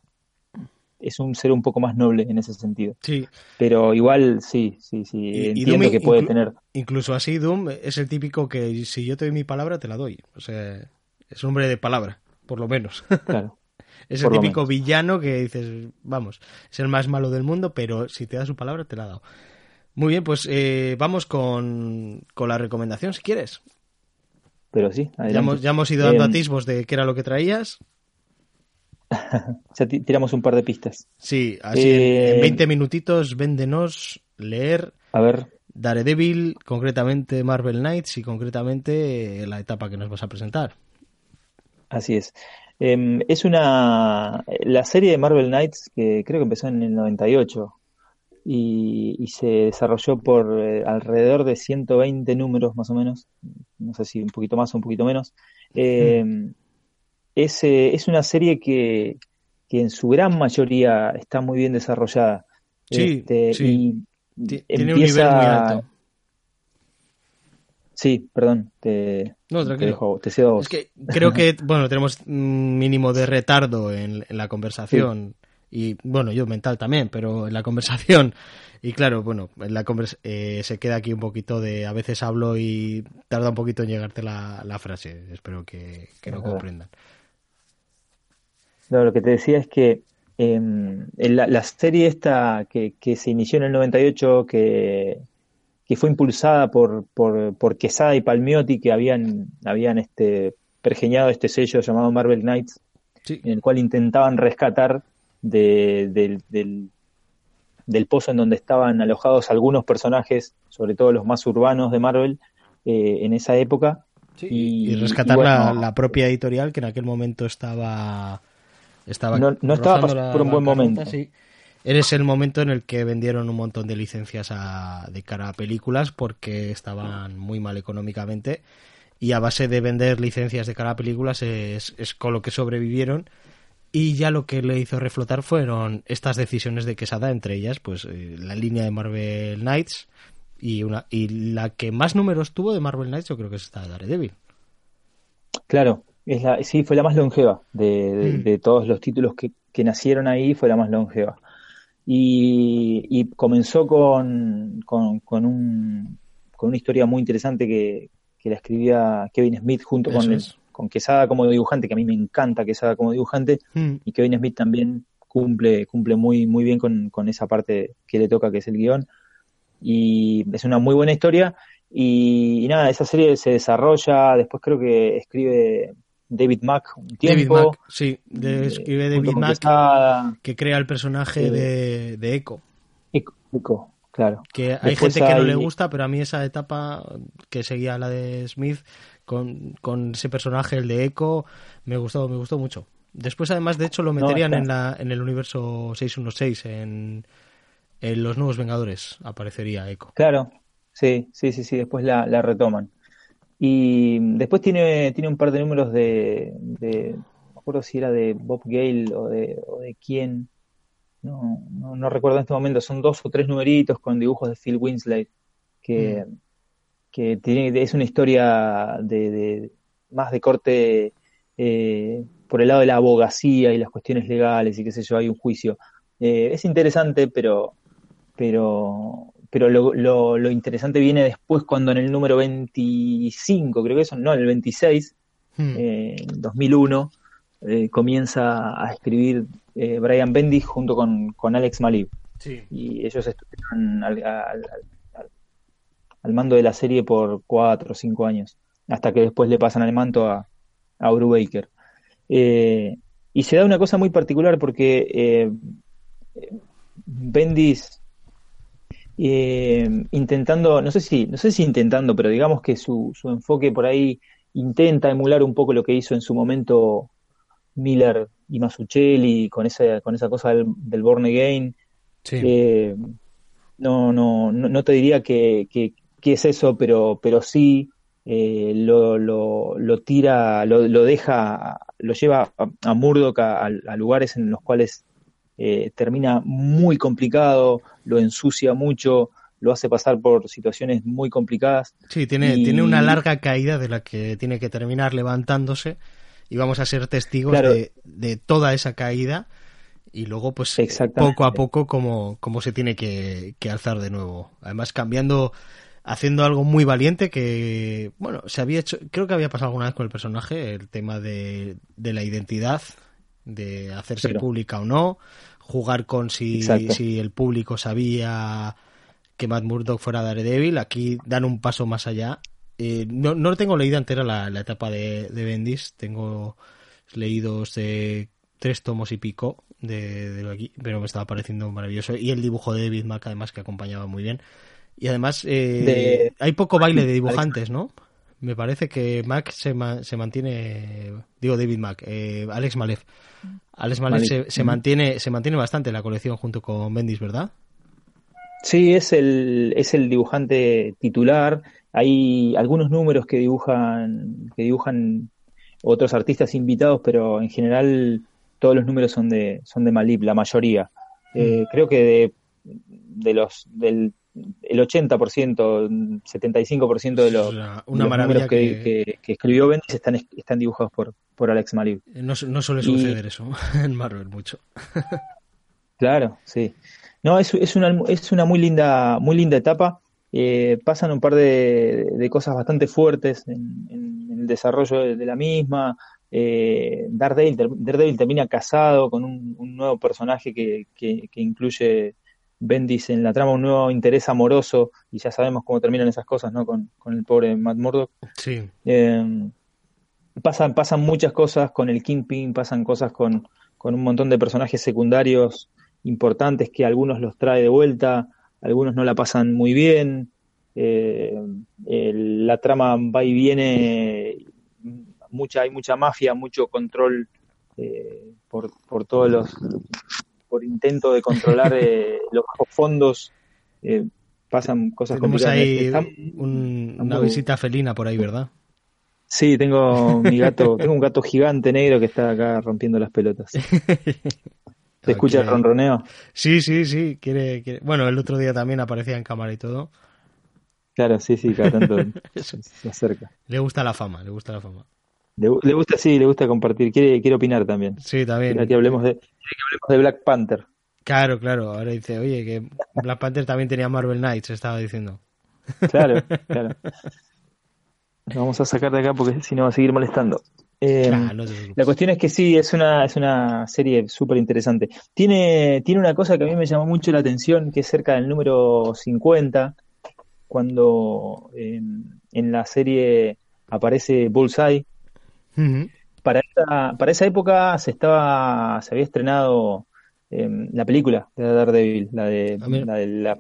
es un ser un poco más noble en ese sentido. Sí. Pero igual, sí, sí, sí, entiendo que puede tener. Incluso así, Doom es el típico que si yo te doy mi palabra, te la doy. O sea, es un hombre de palabra, por lo menos. (laughs) Claro. Es el típico villano que dices, vamos, es el más malo del mundo, pero si te da su palabra, te la ha dado. Muy bien, pues eh, vamos con, la recomendación, si quieres. Pero sí, ya hemos, ya hemos, ido dando em, atisbos de qué era lo que traías. (laughs) tiramos un par de pistas. Sí, así en, 20 eh, minutitos, véndenos, leer. A ver. Daredevil, concretamente Marvel Knights y concretamente la etapa que nos vas a presentar. Así es. Em, es una. La serie de Marvel Knights, que creo que empezó en el 98 y, se desarrolló por eh, alrededor de 120 números más o menos. No sé si un poquito más o un poquito menos. Eh, es, eh, es, una serie que, que, en su gran mayoría está muy bien desarrollada. Sí, este, sí. Tiene un nivel muy alto. Sí, perdón, te, no, tranquilo. Te, cedo a vos. Es que creo que, (laughs) bueno, tenemos un mínimo de retardo en, la conversación. Y bueno, yo mental también, pero en la conversación. Y claro, bueno, en la eh, se queda aquí un poquito de. A veces hablo y tarda un poquito en llegarte la, frase. Espero que, lo comprendan. No, lo que te decía es que em, la, serie esta que, que se inició en el 98, que que fue impulsada por, por, por, Quesada y Palmiotti, que habían, habían este, pergeñado este sello llamado Marvel Knights, en el cual intentaban rescatar del, del, pozo en donde estaban alojados algunos personajes, sobre todo los más urbanos de Marvel, eh, en esa época. y, rescatar la, propia editorial que en aquel momento estaba... estaba no, no estaba por un buen momento. Sí eres el momento en el que vendieron un montón de licencias de cara a películas porque estaban muy mal económicamente y a base de vender licencias de cara a películas es, con lo que sobrevivieron y ya lo que le hizo reflotar fueron estas decisiones de Quesada, entre ellas pues eh, la línea de Marvel Knights y una y la que más números tuvo de Marvel Knights yo creo que es esta de Daredevil. Claro, es la, sí, fue la más longeva de, de, mm. todos los títulos que, que, nacieron ahí, fue la más longeva. Y, comenzó con, con, con, un, con, una historia muy interesante que, que la escribía Kevin Smith junto con, con, Quesada como dibujante, que a mí me encanta Quesada como dibujante, hmm. y Kevin Smith también cumple, cumple muy, muy bien con, con esa parte que le toca, que es el guion. Y es una muy buena historia. Y, y, nada, esa serie se desarrolla, después creo que escribe David Mack un tiempo. David Mack, sí, de, escribe David Mack que, crea el personaje de, de Echo. Echo, claro. Que hay gente que no le gusta, pero a mí esa etapa que seguía la de Smith con, con ese personaje, el de Echo, me gustó, me gustó mucho. Después, además, de hecho, lo meterían en, la, en el universo 616, en, en Los Nuevos Vengadores, aparecería Echo. Claro, sí, sí, sí, sí, después la, la retoman. Y después tiene, tiene un par de números de, de, no me acuerdo si era de Bob Gale o de, o de quién, no, no, recuerdo en este momento, son dos o tres numeritos con dibujos de Phil Winsley, que, mm. que tiene, es una historia de, más de corte eh, por el lado de la abogacía y las cuestiones legales y qué sé yo, hay un juicio. Eh, es interesante, pero, pero, pero lo, lo, interesante viene después cuando en el número 25, creo que eso, no, en el 26, hmm. en 2001, comienza a escribir Brian Bendis junto con, con Alex Malib. Y ellos estuvieron al, al, mando de la serie por cuatro o cinco años, hasta que después le pasan el manto a, a Baker. Eh, y se da una cosa muy particular porque eh, Bendis eh, intentando, no sé si, no sé si intentando, pero digamos que su, su enfoque por ahí intenta emular un poco lo que hizo en su momento Miller y Masuccelli con esa, con esa cosa del, del Born Again. Eh, no, no, no, te diría que, que, es eso, pero, pero sí eh, lo, lo, lo, tira, lo, lo, deja, lo lleva a, a Murdoch a, lugares en los cuales eh, termina muy complicado, lo ensucia mucho, lo hace pasar por situaciones muy complicadas. Sí, tiene, tiene una larga caída de la que tiene que terminar levantándose y vamos a ser testigos de, de toda esa caída y luego pues poco a poco como, como se tiene que, alzar de nuevo. Además cambiando, haciendo algo muy valiente que, bueno, se había hecho, creo que había pasado alguna vez con el personaje, el tema de, de la identidad, de hacerse pública o no, jugar con si, si el público sabía que Matt Murdock fuera Daredevil, aquí dan un paso más allá. Eh, no, no tengo leída entera la, la etapa de, de Bendis, tengo leídos de tres tomos y pico de, aquí, pero me estaba pareciendo maravilloso. Y el dibujo de David Mack, además, que acompañaba muy bien. Y además, eh, hay poco baile de dibujantes, ¿no? Me parece que Mac se, se mantiene, digo David Mack, eh, Alex Malef. Alex Malef se, mantiene, se mantiene bastante en la colección junto con Bendis, ¿verdad? Sí, es el, es el dibujante titular. Hay algunos números que dibujan, que dibujan otros artistas invitados, pero en general todos los números son de, son de Malib, la mayoría. Eh, mm. creo que de, de los del el 80%, 75% de los, números que, escribió Bendis están, están dibujados por, por Alex Malib. Eh, no, no suele suceder eso (laughs) en Marvel mucho. (laughs) claro, sí. No, es, es, una, es una muy linda, muy linda etapa. Eh, pasan un par de, de, cosas bastante fuertes en, en el desarrollo de la misma eh, Daredevil, termina casado con un, nuevo personaje que, incluye Bendis en la trama, un nuevo interés amoroso, y ya sabemos cómo terminan esas cosas, ¿no? Con, el pobre Matt Murdock. Sí. Eh, pasan, pasan muchas cosas con el Kingpin, pasan cosas con, con un montón de personajes secundarios importantes que algunos los trae de vuelta, algunos no la pasan muy bien. Eh, la trama va y viene mucha, hay mucha mafia, mucho control eh, por, por todos los, por intento de controlar (laughs) eh, los fondos, eh, pasan cosas Tenemos ahí una visita felina por ahí, ¿verdad? Sí, tengo mi gato, (laughs) tengo un gato gigante negro que está acá rompiendo las pelotas. (laughs) ¿Te escucha el ronroneo? Sí, sí, sí. Quiere, Bueno, el otro día también aparecía en cámara y todo. Claro, sí, sí, cada tanto se acerca. Le gusta la fama, le gusta la fama. Le, gusta, sí, le gusta compartir. Quiere, quiere opinar también. Sí, también. Quiere que hablemos de, que hablemos de Black Panther. Claro, claro. Ahora dice, oye, que Black Panther también tenía Marvel Knights, estaba diciendo. Claro, (laughs) claro. vamos a sacar de acá porque si no va a seguir molestando. Eh, la cuestión es que sí, es una, es una serie súper interesante. Tiene, tiene una cosa que a mí me llamó mucho la atención, que es cerca del número 50, cuando eh, en la serie aparece Bullseye, para, esa, para esa época se estaba se había estrenado em, la película de Daredevil, la de la, de la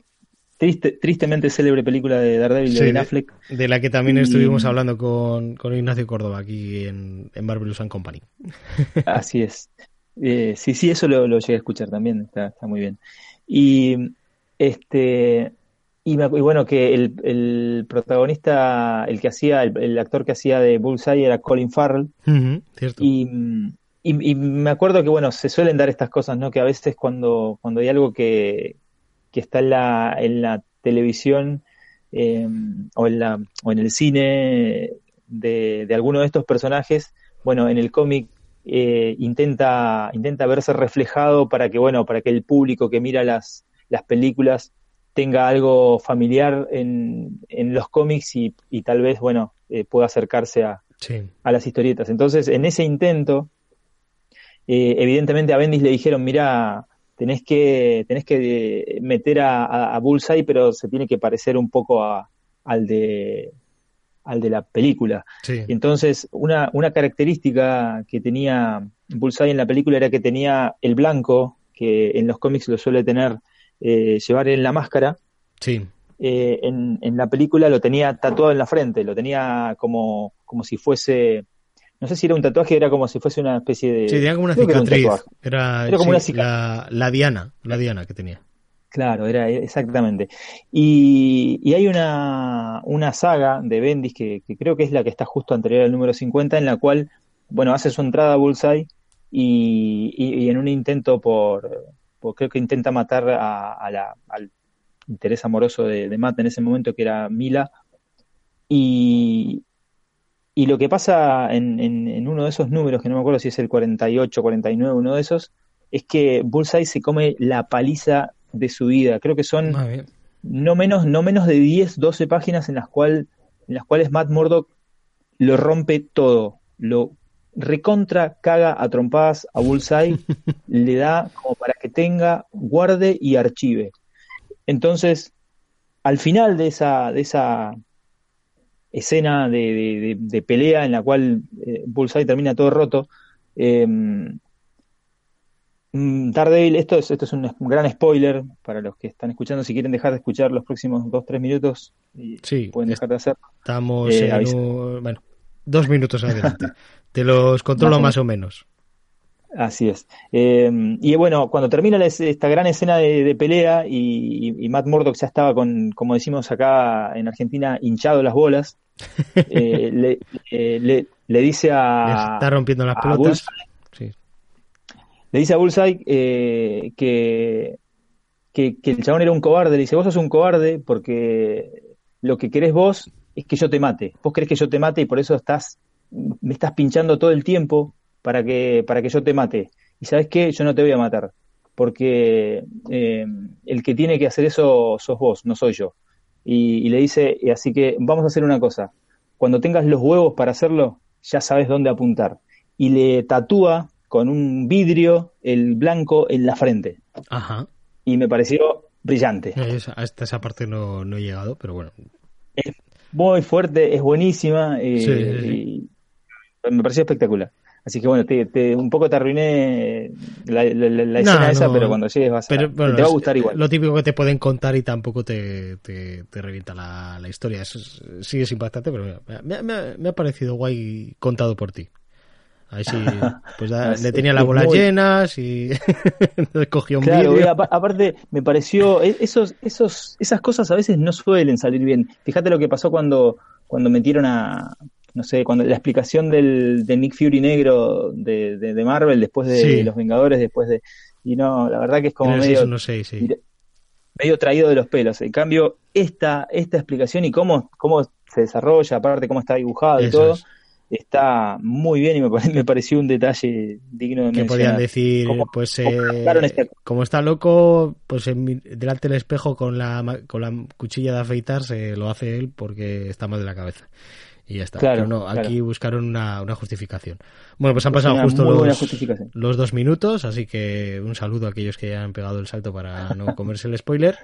triste, tristemente célebre película de Daredevil de Ben Affleck. De la que también estuvimos hablando con, con, Ignacio Córdoba aquí en, en Marvelous and Company. (laughs) Así es. Eh, sí, sí, eso lo, lo, llegué a escuchar también, está, está muy bien. Y este y, bueno, que el, el, protagonista, el que hacía, el, actor que hacía de Bullseye era Colin Farrell. Y, y, me acuerdo que, bueno, se suelen dar estas cosas, ¿no? Que a veces cuando, cuando hay algo que, que está en la, en la televisión eh, o, en la, o en el cine, de, de alguno de estos personajes, bueno, en el cómic eh, intenta, intenta verse reflejado para que, bueno, para que el público que mira las, las películas tenga algo familiar en, en los cómics y, y tal vez, bueno, eh, pueda acercarse a, a las historietas. Entonces, en ese intento, eh, evidentemente a Bendis le dijeron, mira, tenés que, tenés que meter a, a, Bullseye, pero se tiene que parecer un poco a, al de al de la película. Entonces, una, una característica que tenía Bullseye en la película era que tenía el blanco, que en los cómics lo suele tener, eh, llevar en la máscara. Sí. Eh, en, en, la película lo tenía tatuado en la frente, lo tenía como, como si fuese, no sé si era un tatuaje, era como si fuese una especie de... Sí, tenía como una cicatriz. Era, como una cicatriz. La, diana, la diana que tenía. Claro, era exactamente. Y, y hay una, una, saga de Bendis que, que, creo que es la que está justo anterior al número 50, en la cual, bueno, hace su entrada a Bullseye y, y, y en un intento por, por, creo que intenta matar a, a la, al interés amoroso de, de, Matt en ese momento, que era Mila. Y, y lo que pasa en, en, en, uno de esos números, que no me acuerdo si es el 48, 49, uno de esos, es que Bullseye se come la paliza de su vida. Creo que son no menos, no menos de 10, 12 páginas en las, cual, en las cuales Matt Murdock lo rompe todo. Lo recontra caga a trompadas a Bullseye, (laughs) le da como para tenga, guarde y archive. Entonces, al final de esa, de esa escena de, de, de pelea en la cual eh, Bullseye termina todo roto, eh, Daredevil, esto es, esto es un gran spoiler para los que están escuchando. Si quieren dejar de escuchar los próximos 2-3 minutos, sí, pueden dejar de hacer. Estamos eh, en un, bueno, dos minutos adelante. Te los controlo más o menos. Así es. Eh, y bueno, cuando termina esta gran escena de, de pelea y, y, Matt Murdock ya estaba con, como decimos acá en Argentina, hinchado las bolas, (laughs) eh, le, le, le, dice a... está rompiendo las pelotas. Le dice a Bullseye eh, que, que, que, el chabón era un cobarde. Le dice, vos sos un cobarde porque lo que querés vos es que yo te mate. Vos querés que yo te mate y por eso estás, me estás pinchando todo el tiempo para que, para que yo te mate. Y sabes qué, yo no te voy a matar. Porque eh, el que tiene que hacer eso sos vos, no soy yo. Y, y le dice, así que vamos a hacer una cosa. Cuando tengas los huevos para hacerlo, ya sabes dónde apuntar. Y le tatúa con un vidrio, el blanco en la frente. Ajá. Y me pareció brillante. hasta esa parte no, no, he llegado, pero bueno. Es muy fuerte, es buenísima eh, sí, sí, sí. y me pareció espectacular. Así que bueno, te, te, un poco te arruiné la, la, la escena no, esa, pero cuando llegues vas a, pero, bueno, te va a gustar igual. Lo típico que te pueden contar y tampoco te, te, te revienta la, la historia. Eso es, sí es impactante, pero me, me, me ha parecido guay contado por ti. Ahí sí, (laughs) pues da, le tenía las bolas muy... llenas y (laughs) cogió un claro, vídeo. aparte me pareció, e, esos, esos, esas cosas a veces no suelen salir bien. Fíjate lo que pasó cuando, cuando metieron a, no sé, cuando la explicación del, de Nick Fury negro de, de, de Marvel después de sí. Los Vengadores, después de... Y no, la verdad que es como medio... No sé, sí. medio traído de los pelos. En cambio, esta, esta explicación y cómo, cómo se desarrolla, aparte cómo está dibujado y todo... Es está muy bien y me, (laughs) me, pareció un detalle digno de que podían decir ¿Cómo, pues eh, este... como está loco pues en, delante del espejo con la con la cuchilla de afeitar se lo hace él porque está mal de la cabeza y ya está claro, pero no claro. aquí buscaron una, una, justificación bueno pues han pasado justo los, los dos minutos así que un saludo a aquellos que ya han pegado el salto para no (laughs) comerse el spoiler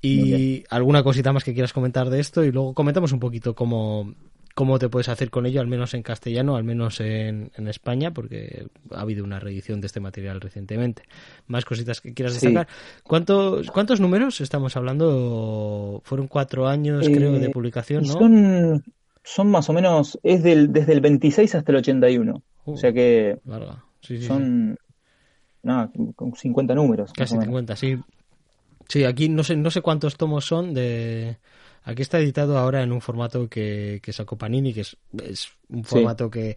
y alguna cosita más que quieras comentar de esto y luego comentamos un poquito cómo cómo te puedes hacer con ello, al menos en castellano, al menos en, en, España, porque ha habido una reedición de este material recientemente. Más cositas que quieras destacar. Sí. ¿Cuántos, ¿Cuántos números estamos hablando? Fueron cuatro años, eh, creo, de publicación, ¿no? Son, son más o menos, es del, desde el 26 hasta el 81. Uh, o sea que larga. Sí, sí, son nada, con 50 números. Casi 50, sí. Sí, aquí no sé, no sé cuántos tomos son de Aquí está editado ahora en un formato que, que sacó Panini, que es, es un formato sí. que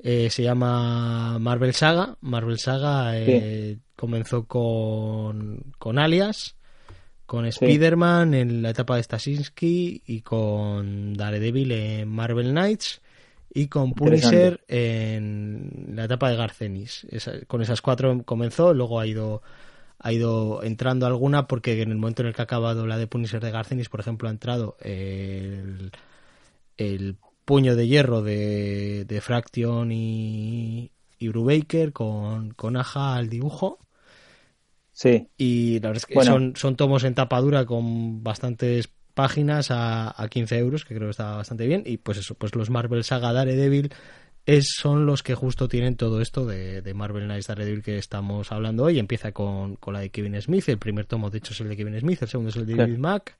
eh, se llama Marvel Saga. Marvel Saga eh, sí. comenzó con, con Alias, con Spider-Man en la etapa de Stasinski y con Daredevil en Marvel Knights. y con Punisher en la etapa de Garcenis. con esas cuatro comenzó, luego ha ido ha ido entrando alguna porque en el momento en el que ha acabado la de Punisher de Garcenis, por ejemplo, ha entrado el, el puño de hierro de, de Fraction y, y Brubaker con, con Aja al dibujo. Sí. Y la verdad es que son, son tomos en tapadura con bastantes páginas a, a 15 euros, que creo que está bastante bien. Y pues eso, pues los Marvel Saga Daredevil es, son los que justo tienen todo esto de, de Marvel Knights Daredevil que estamos hablando hoy. Empieza con, con, la de Kevin Smith. El primer tomo, de hecho, es el de Kevin Smith. El segundo es el de David Mack.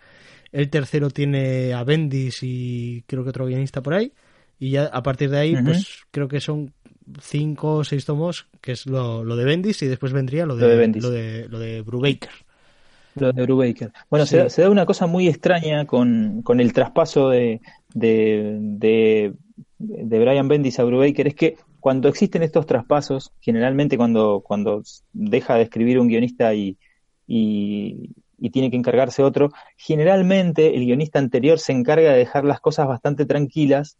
El tercero tiene a Bendis y creo que otro guionista por ahí. Y ya a partir de ahí, pues creo que son cinco o seis tomos, que es lo, lo de Bendis, y después vendría lo de, lo de, lo de, lo de Brubaker. Lo de Brubaker. Bueno, se, da una cosa muy extraña con, con el traspaso de, de, de, de, Brian Bendis a Brubaker, es que cuando existen estos traspasos, generalmente cuando, cuando deja de escribir un guionista y, y, y tiene que encargarse otro, generalmente el guionista anterior se encarga de dejar las cosas bastante tranquilas,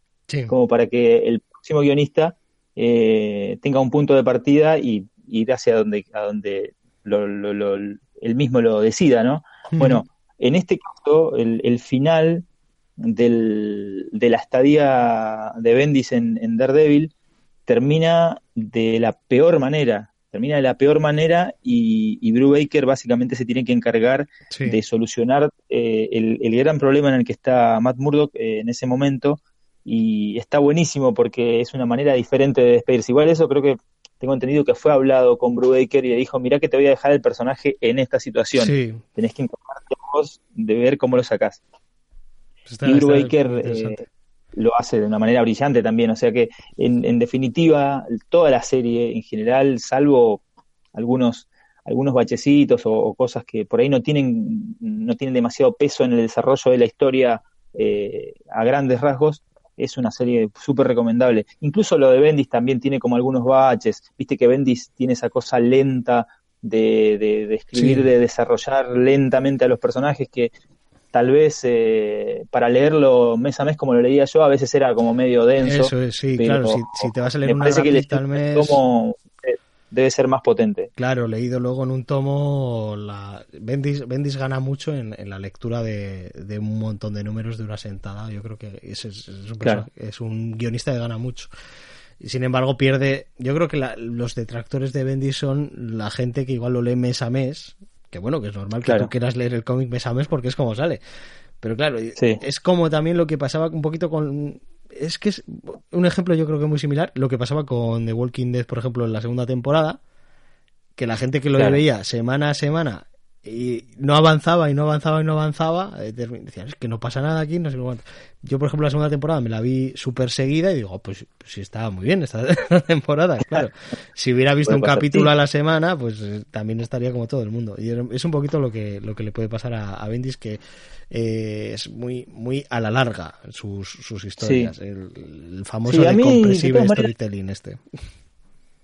como para que el próximo guionista eh, tenga un punto de partida y, ir hacia donde, a donde lo, lo, él mismo lo decida, ¿no? Bueno, en este caso, el, final del, de la estadía de Bendis en, Daredevil termina de la peor manera, termina de la peor manera y, y Baker básicamente se tiene que encargar de solucionar eh, el, el, gran problema en el que está Matt Murdock eh, en ese momento y está buenísimo porque es una manera diferente de despedirse. Igual eso creo que tengo entendido que fue hablado con Brubaker y le dijo, mira que te voy a dejar el personaje en esta situación. Tenés que encargarte vos de ver cómo lo sacás. Pues y Brubaker eh, lo hace de una manera brillante también. O sea que, en, definitiva, toda la serie en general, salvo algunos algunos bachecitos o, cosas que por ahí no tienen no tienen demasiado peso en el desarrollo de la historia eh, a grandes rasgos es una serie súper recomendable. Incluso lo de Bendis también tiene como algunos baches. Viste que Bendis tiene esa cosa lenta de, de, escribir, de desarrollar lentamente a los personajes que tal vez eh, para leerlo mes a mes como lo leía yo a veces era como medio denso. Eso es, sí, claro, si, te vas a leer una al mes... Como, debe ser más potente. Claro, leído luego en un tomo, la... Bendis, Bendis gana mucho en, la lectura de, un montón de números de una sentada. Yo creo que es, es, un, es un guionista que gana mucho. Y sin embargo pierde, yo creo que los detractores de Bendis son la gente que igual lo lee mes a mes, que bueno, que es normal que tú quieras leer el cómic mes a mes porque es como sale. Pero claro, es como también lo que pasaba un poquito con es que es un ejemplo yo creo que muy similar lo que pasaba con The Walking Dead, por ejemplo, en la segunda temporada, que la gente que lo veía semana a semana y no avanzaba y no avanzaba y no avanzaba, eh, decían, es que no pasa nada aquí, no sé cuánto. Yo, por ejemplo, la segunda temporada me la vi súper seguida y digo, oh, pues, pues, sí estaba muy bien esta (laughs) temporada, claro. Si hubiera visto un capítulo a la semana, pues eh, también estaría como todo el mundo. Y es un poquito lo que, lo que le puede pasar a, a Bendis, que eh, es muy, muy a la larga sus, sus historias. El, famoso de compresive storytelling este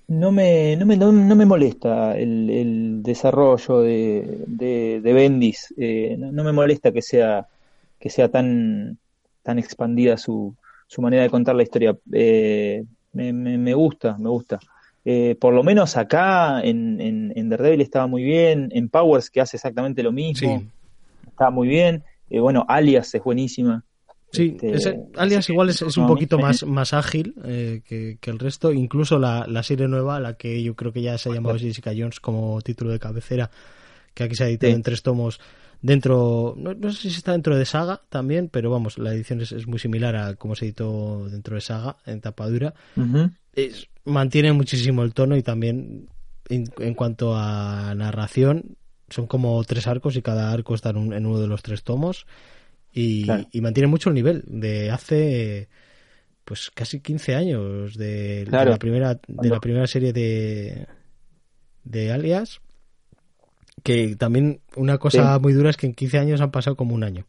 no me, no me, no, me molesta el, el desarrollo de, de, Bendis, eh, no, me molesta que sea, que sea tan, tan expandida su, su manera de contar la historia. Eh, me, me, gusta, me gusta. Eh, por lo menos acá en, en, en, Daredevil estaba muy bien, en Powers que hace exactamente lo mismo, estaba muy bien. bueno, Alias es buenísima. Sí, este, Alias igual es, un poquito más, (laughs) más ágil eh, que, el resto. Incluso la, la, serie nueva, la que yo creo que ya se ha llamado Jessica Jones como título de cabecera, que aquí se ha editado en tres tomos dentro, no, sé si está dentro de Saga también, pero vamos, la edición es, muy similar a cómo se editó dentro de Saga, en tapadura. mantiene muchísimo el tono y también en, cuanto a narración, son como tres arcos y cada arco está en, en uno de los tres tomos y, mantiene mucho el nivel de hace pues casi 15 años de, la primera de la primera serie de de Alias que también una cosa muy dura es que en 15 años han pasado como un año.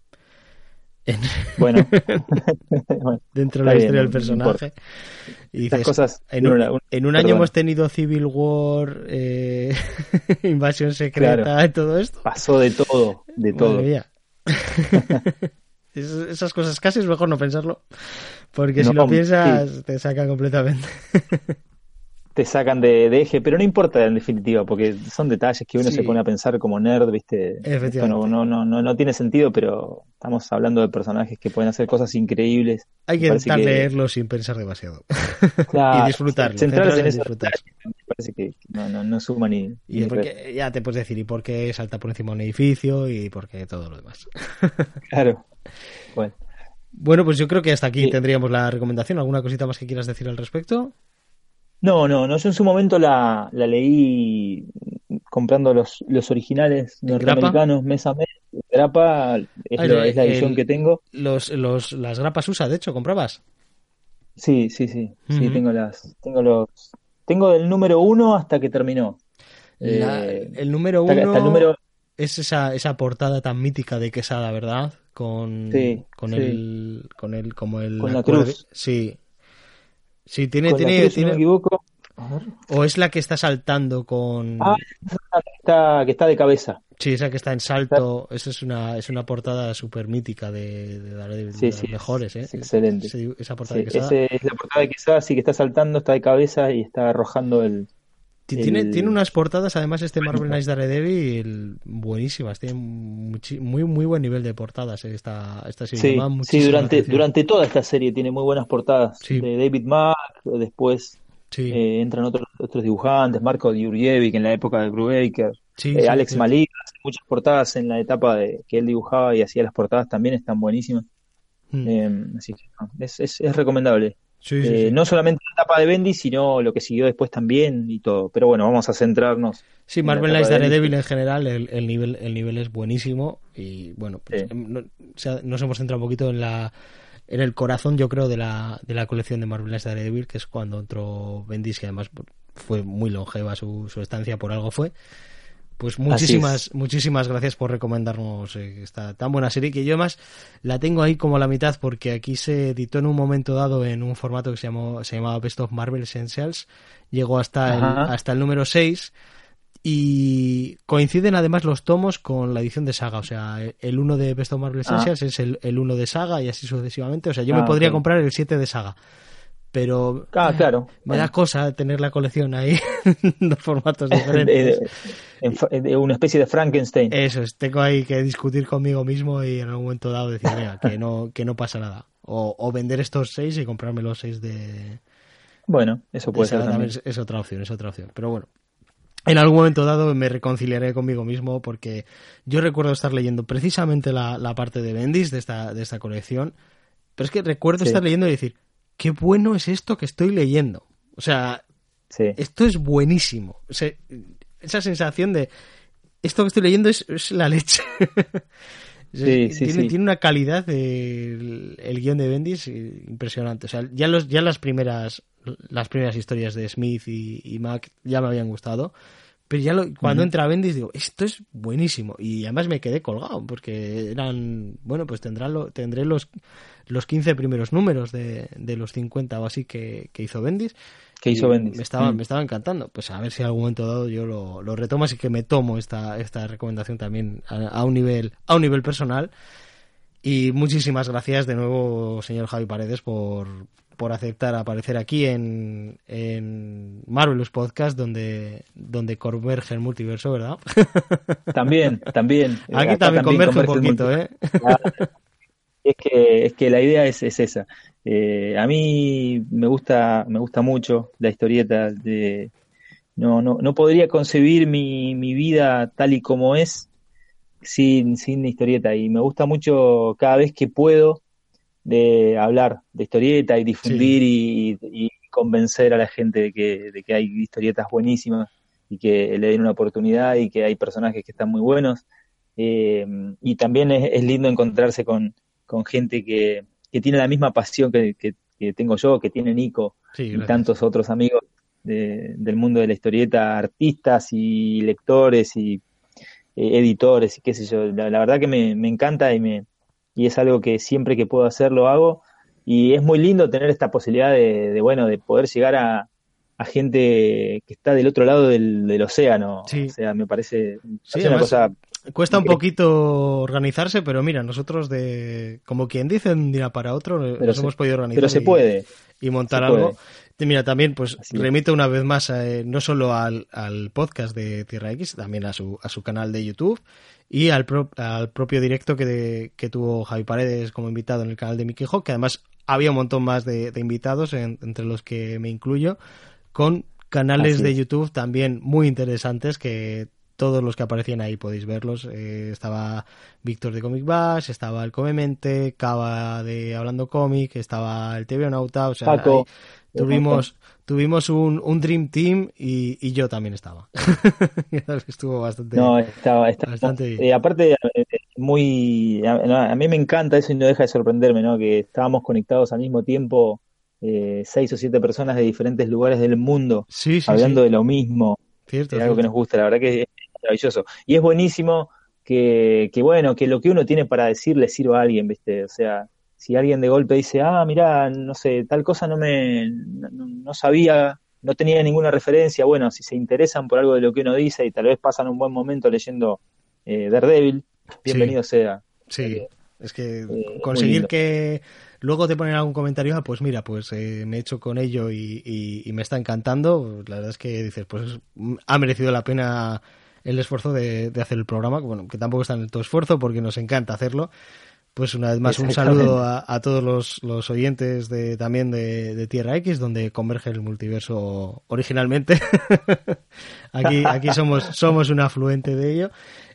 (laughs) Bueno, (laughs) dentro de la historia del personaje. Y cosas en un, año hemos tenido Civil War eh, (laughs) invasión secreta y todo esto. Pasó de todo de todo (laughs) esas cosas casi es mejor no pensarlo, porque si lo piensas te saca completamente. (laughs) te sacan de, eje, pero no importa en definitiva, porque son detalles que uno se pone a pensar como nerd, ¿viste? Efectivamente. no, no, no, no, tiene sentido, pero estamos hablando de personajes que pueden hacer cosas increíbles. Hay que intentar leerlo sin pensar demasiado. (laughs) y disfrutarlo. Centrarse en, disfrutar. Me parece que no, no, no suma ni. Y porque, ya te puedes decir, y por qué salta por encima un edificio y por qué todo lo demás. (laughs) claro. Bueno. Bueno, pues yo creo que hasta aquí tendríamos la recomendación. ¿Alguna cosita más que quieras decir al respecto? No, no, no. Yo en su momento la, la leí comprando los, los originales norteamericanos mes a mes. Grapa es, ah, la, edición que tengo. Los, los, las grapas USA, de hecho, ¿comprabas? Sí, sí, sí. Sí, tengo las. Tengo los. Tengo del número uno hasta que terminó. Eh, el número uno número... es esa, esa portada tan mítica de Quesada, ¿verdad? Con, con el. Con el. Como el. Con la cruz. Sí, Sí, tiene, tiene, si no me equivoco. O es la que está saltando con. Ah, está, que está de cabeza. Sí, esa que está en salto. Esa es una, es una portada súper mítica de, de, de, sí, mejores, ¿eh? excelente. esa portada de Ese es la portada de Quesada, sí que está saltando, está de cabeza y está arrojando el, tiene, tiene unas portadas, además, este Marvel Knights Daredevil buenísimas. Tiene muy, muy buen nivel de portadas eh, esta, esta serie. Sí, durante, durante toda esta serie tiene muy buenas portadas. De David Mack, después eh, entran otros, otros dibujantes, Marco Jurjevic en la época de Brubaker, eh, Alex Malik, muchas portadas en la etapa de que él dibujaba y hacía las portadas también están buenísimas. Mm. así que es, es, es recomendable. Eh, no solamente la etapa de Bendy, sino lo que siguió después también y todo. Pero bueno, vamos a centrarnos. Sí, Marvel Knights Daredevil en general, el, nivel, el nivel es buenísimo. Y bueno, pues, nos hemos centrado un poquito en la en el corazón, yo creo, de la, de la colección de Marvel Knights Daredevil, que es cuando entró Bendis, que además fue muy longeva su, su estancia, por algo fue. Pues muchísimas, muchísimas gracias por recomendarnos eh, esta tan buena serie que yo además la tengo ahí como a la mitad porque aquí se editó en un momento dado en un formato que se llamó, se llamaba Best of Marvel Essentials, llegó hasta el, hasta el número 6 y coinciden además los tomos con la edición de Saga, o sea, el 1 de Best of Marvel ah. Essentials es el, el 1 de Saga y así sucesivamente, o sea, yo me ah, podría comprar el 7 de Saga pero ah, claro. me da cosa tener la colección ahí (laughs) en dos formatos (laughs) diferentes. de, una especie de Frankenstein. Eso es, tengo ahí que discutir conmigo mismo y en algún momento dado decir, mira, que no, que no pasa nada. O, vender estos seis y comprarme los seis de... Bueno, eso puede ser también. Es, otra opción, es otra opción. Pero bueno, en algún momento dado me reconciliaré conmigo mismo porque yo recuerdo estar leyendo precisamente la, la parte de Bendis de esta, de esta colección, pero es que recuerdo estar leyendo y decir, qué bueno es esto que estoy leyendo. O sea, esto es buenísimo. esa sensación de esto que estoy leyendo es, la leche. (laughs) Sí, sí, tiene, tiene, una calidad el, guion de Bendis impresionante. O sea, ya los, ya las primeras, las primeras historias de Smith y, Mac ya me habían gustado. Pero ya cuando entra Bendis digo, esto es buenísimo. Y además me quedé colgado porque eran, bueno, pues tendrán lo, tendré los los 15 primeros números de, de los 50 o así que, hizo Bendis. Que hizo Bendis. Me estaba, mm. me estaba encantando. Pues a ver si en algún momento dado yo lo, lo retomo, así que me tomo esta, esta recomendación también a, un nivel, a un nivel personal. Y muchísimas gracias de nuevo, señor Javi Paredes, por, por aceptar aparecer aquí en, en Marvelous Podcast, donde, donde converge el multiverso, ¿verdad? (laughs) También, también. Aquí también, converge, un poquito, ¿eh? Es que, es que la idea es, es esa. Eh, a mí me gusta, me gusta mucho la historieta. De, no, no, no podría concebir mi, mi vida tal y como es sin, sin historieta. Y me gusta mucho cada vez que puedo de hablar de historieta y difundir y, convencer a la gente de que, de que hay historietas buenísimas y que le den una oportunidad y que hay personajes que están muy buenos. Eh, y también es, lindo encontrarse con, con gente que, que tiene la misma pasión que, que, tengo yo, que tiene Nico y tantos otros amigos del mundo de la historieta, artistas y lectores y eh, editores y qué sé yo. La, verdad que me, me, encanta y, me, y es algo que siempre que puedo hacer lo hago. Y es muy lindo tener esta posibilidad de, bueno, de poder llegar a, a, gente que está del otro lado del, del océano. O sea, me parece una cosa cuesta un poquito organizarse, pero mira, nosotros de, como quien dice, un día para otro, nos hemos podido organizar. Pero se puede. Y montar algo. Mira, también pues remito una vez más eh, no solo al, podcast de Tierra X, también a su, a su canal de YouTube y al, al propio directo que, que, tuvo Javi Paredes como invitado en el canal de Mickey Hawk, que además había un montón más de, invitados, entre los que me incluyo, con canales de YouTube también muy interesantes que todos los que aparecían ahí podéis verlos. Eh, estaba Víctor de Comic Bash, estaba el Comemente, Cava de Hablando Cómic, estaba el TV Nauta, o sea, tuvimos, tuvimos un, un Dream Team y, y yo también estaba. (laughs) Estuvo bastante, no, estaba, bastante bien. Eh, aparte, eh, muy, a, mí me encanta eso y no deja de sorprenderme, ¿no? Que estábamos conectados al mismo tiempo, eh, seis o siete personas de diferentes lugares del mundo, hablando de lo mismo. Cierto, algo que nos gusta, la verdad que es maravilloso. Y es buenísimo que, que, bueno, que lo que uno tiene para decir le sirva a alguien, ¿viste? O sea, si alguien de golpe dice, ah, mira, no sé, tal cosa no me, no, sabía, no tenía ninguna referencia, bueno, si se interesan por algo de lo que uno dice y tal vez pasan un buen momento leyendo eh, Daredevil, bienvenido sea. Sí, eh, es que eh, conseguir que luego te ponen algún comentario, ah, pues mira, pues me he hecho con ello y, me está encantando, la verdad es que dices, pues ha merecido la pena el esfuerzo de, de hacer el programa, bueno, que tampoco está en todo esfuerzo porque nos encanta hacerlo, pues una vez más un saludo a, todos los, los, oyentes de, también de, Tierra X, donde converge el multiverso originalmente. (laughs) aquí aquí somos, somos un afluente de ello.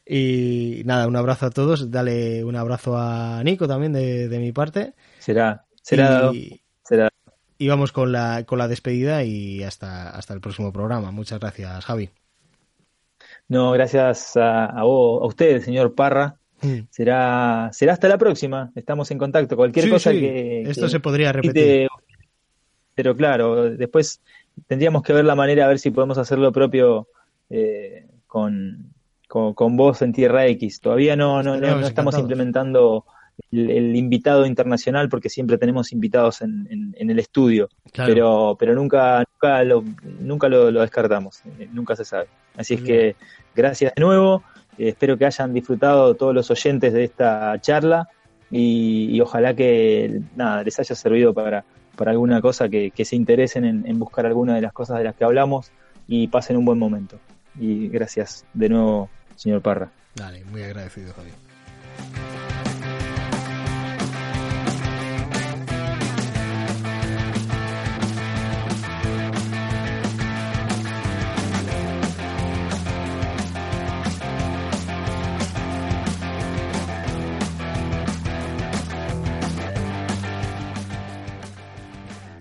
Y nada, un abrazo a todos. Dale un abrazo a Nico también de, de mi parte. Será, será, y, será. Y vamos con la, con la despedida y hasta, hasta el próximo programa. Muchas gracias, Javi. No, gracias a, a, vos, a usted, señor Parra, Mm. Será, será hasta la próxima. Estamos en contacto. Cualquier cosa que. Esto se podría repetir. pero claro, después tendríamos que ver la manera a ver si podemos hacer lo propio eh, con, con, vos en Tierra X. Todavía no, no, no, estamos implementando el, invitado internacional porque siempre tenemos invitados en, en, el estudio. Pero, pero nunca, nunca, lo, nunca lo, descartamos. Eh, nunca se sabe. Así es que gracias de nuevo. Eh, espero que hayan disfrutado todos los oyentes de esta charla y, ojalá que nada, les haya servido para, para alguna cosa, que, se interesen en, buscar alguna de las cosas de las que hablamos y pasen un buen momento. Y gracias de nuevo, señor Parra. Dale, muy agradecido, Javier.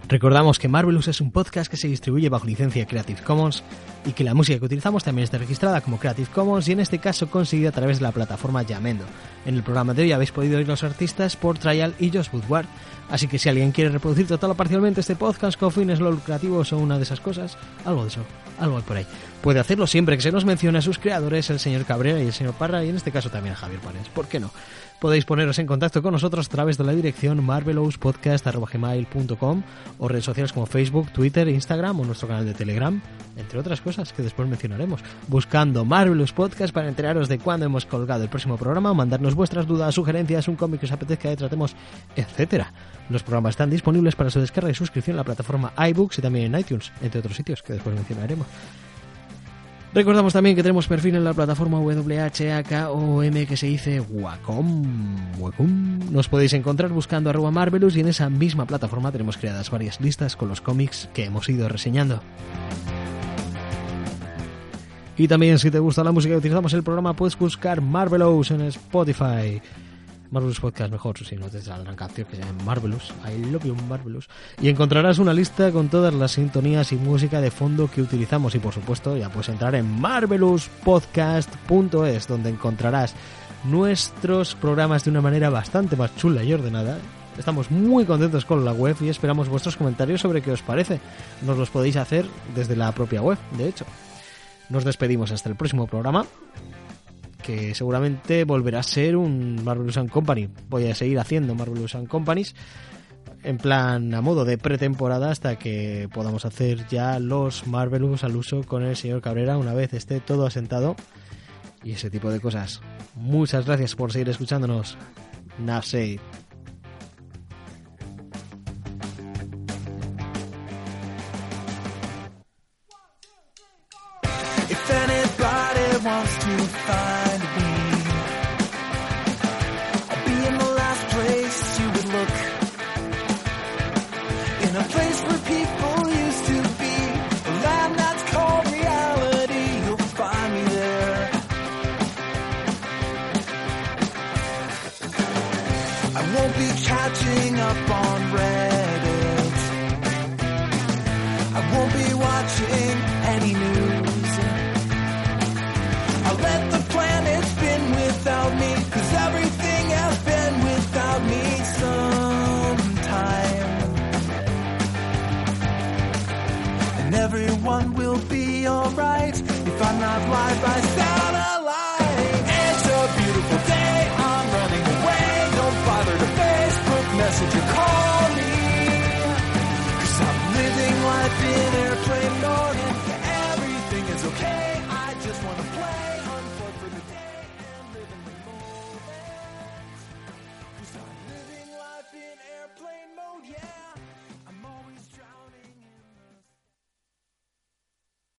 Recordamos que Marvelous es un podcast que se distribuye bajo licencia Creative Commons y que la música que utilizamos también está registrada como Creative Commons y en este caso conseguida a través de la plataforma Yamendo. En el programa de hoy habéis podido oír los artistas por Trial y Josh Woodward, así que si alguien quiere reproducir total o parcialmente este podcast con fines no lucrativos o una de esas cosas, algo de eso, algo hay por ahí. Puede hacerlo siempre que se nos mencione a sus creadores, el señor Cabrera y el señor Parra, y en este caso también a Javier Panes. ¿Por qué no? Podéis poneros en contacto con nosotros a través de la dirección marvelouspodcast.com o redes sociales como Facebook, Twitter, Instagram o nuestro canal de Telegram, entre otras cosas que después mencionaremos. Buscando Marvelous Podcast para enteraros de cuándo hemos colgado el próximo programa, mandarnos vuestras dudas, sugerencias, un cómic que os apetezca que tratemos, etcétera. Los programas están disponibles para su descarga y suscripción en la plataforma iBooks y también en iTunes, entre otros sitios que después mencionaremos. Recordamos también que tenemos perfil en la plataforma WHAKOM que se dice Wacom. Nos podéis encontrar buscando arroba Marvelous y en esa misma plataforma tenemos creadas varias listas con los cómics que hemos ido reseñando. Y también si te gusta la música que utilizamos el programa puedes buscar Marvelous en Spotify. Marvelous Podcast mejor, si no te saldrán canciones que se llaman Marvelous, I love you Marvelous, y encontrarás una lista con todas las sintonías y música de fondo que utilizamos y por supuesto ya puedes entrar en marvelouspodcast.es donde encontrarás nuestros programas de una manera bastante más chula y ordenada. Estamos muy contentos con la web y esperamos vuestros comentarios sobre qué os parece. Nos los podéis hacer desde la propia web, de hecho. Nos despedimos hasta el próximo programa que seguramente volverá a ser un Marvelous Company. Voy a seguir haciendo Marvelous and Companies en plan a modo de pretemporada hasta que podamos hacer ya los Marvelous al uso con el señor Cabrera una vez esté todo asentado y ese tipo de cosas. Muchas gracias por seguir escuchándonos. Navsei.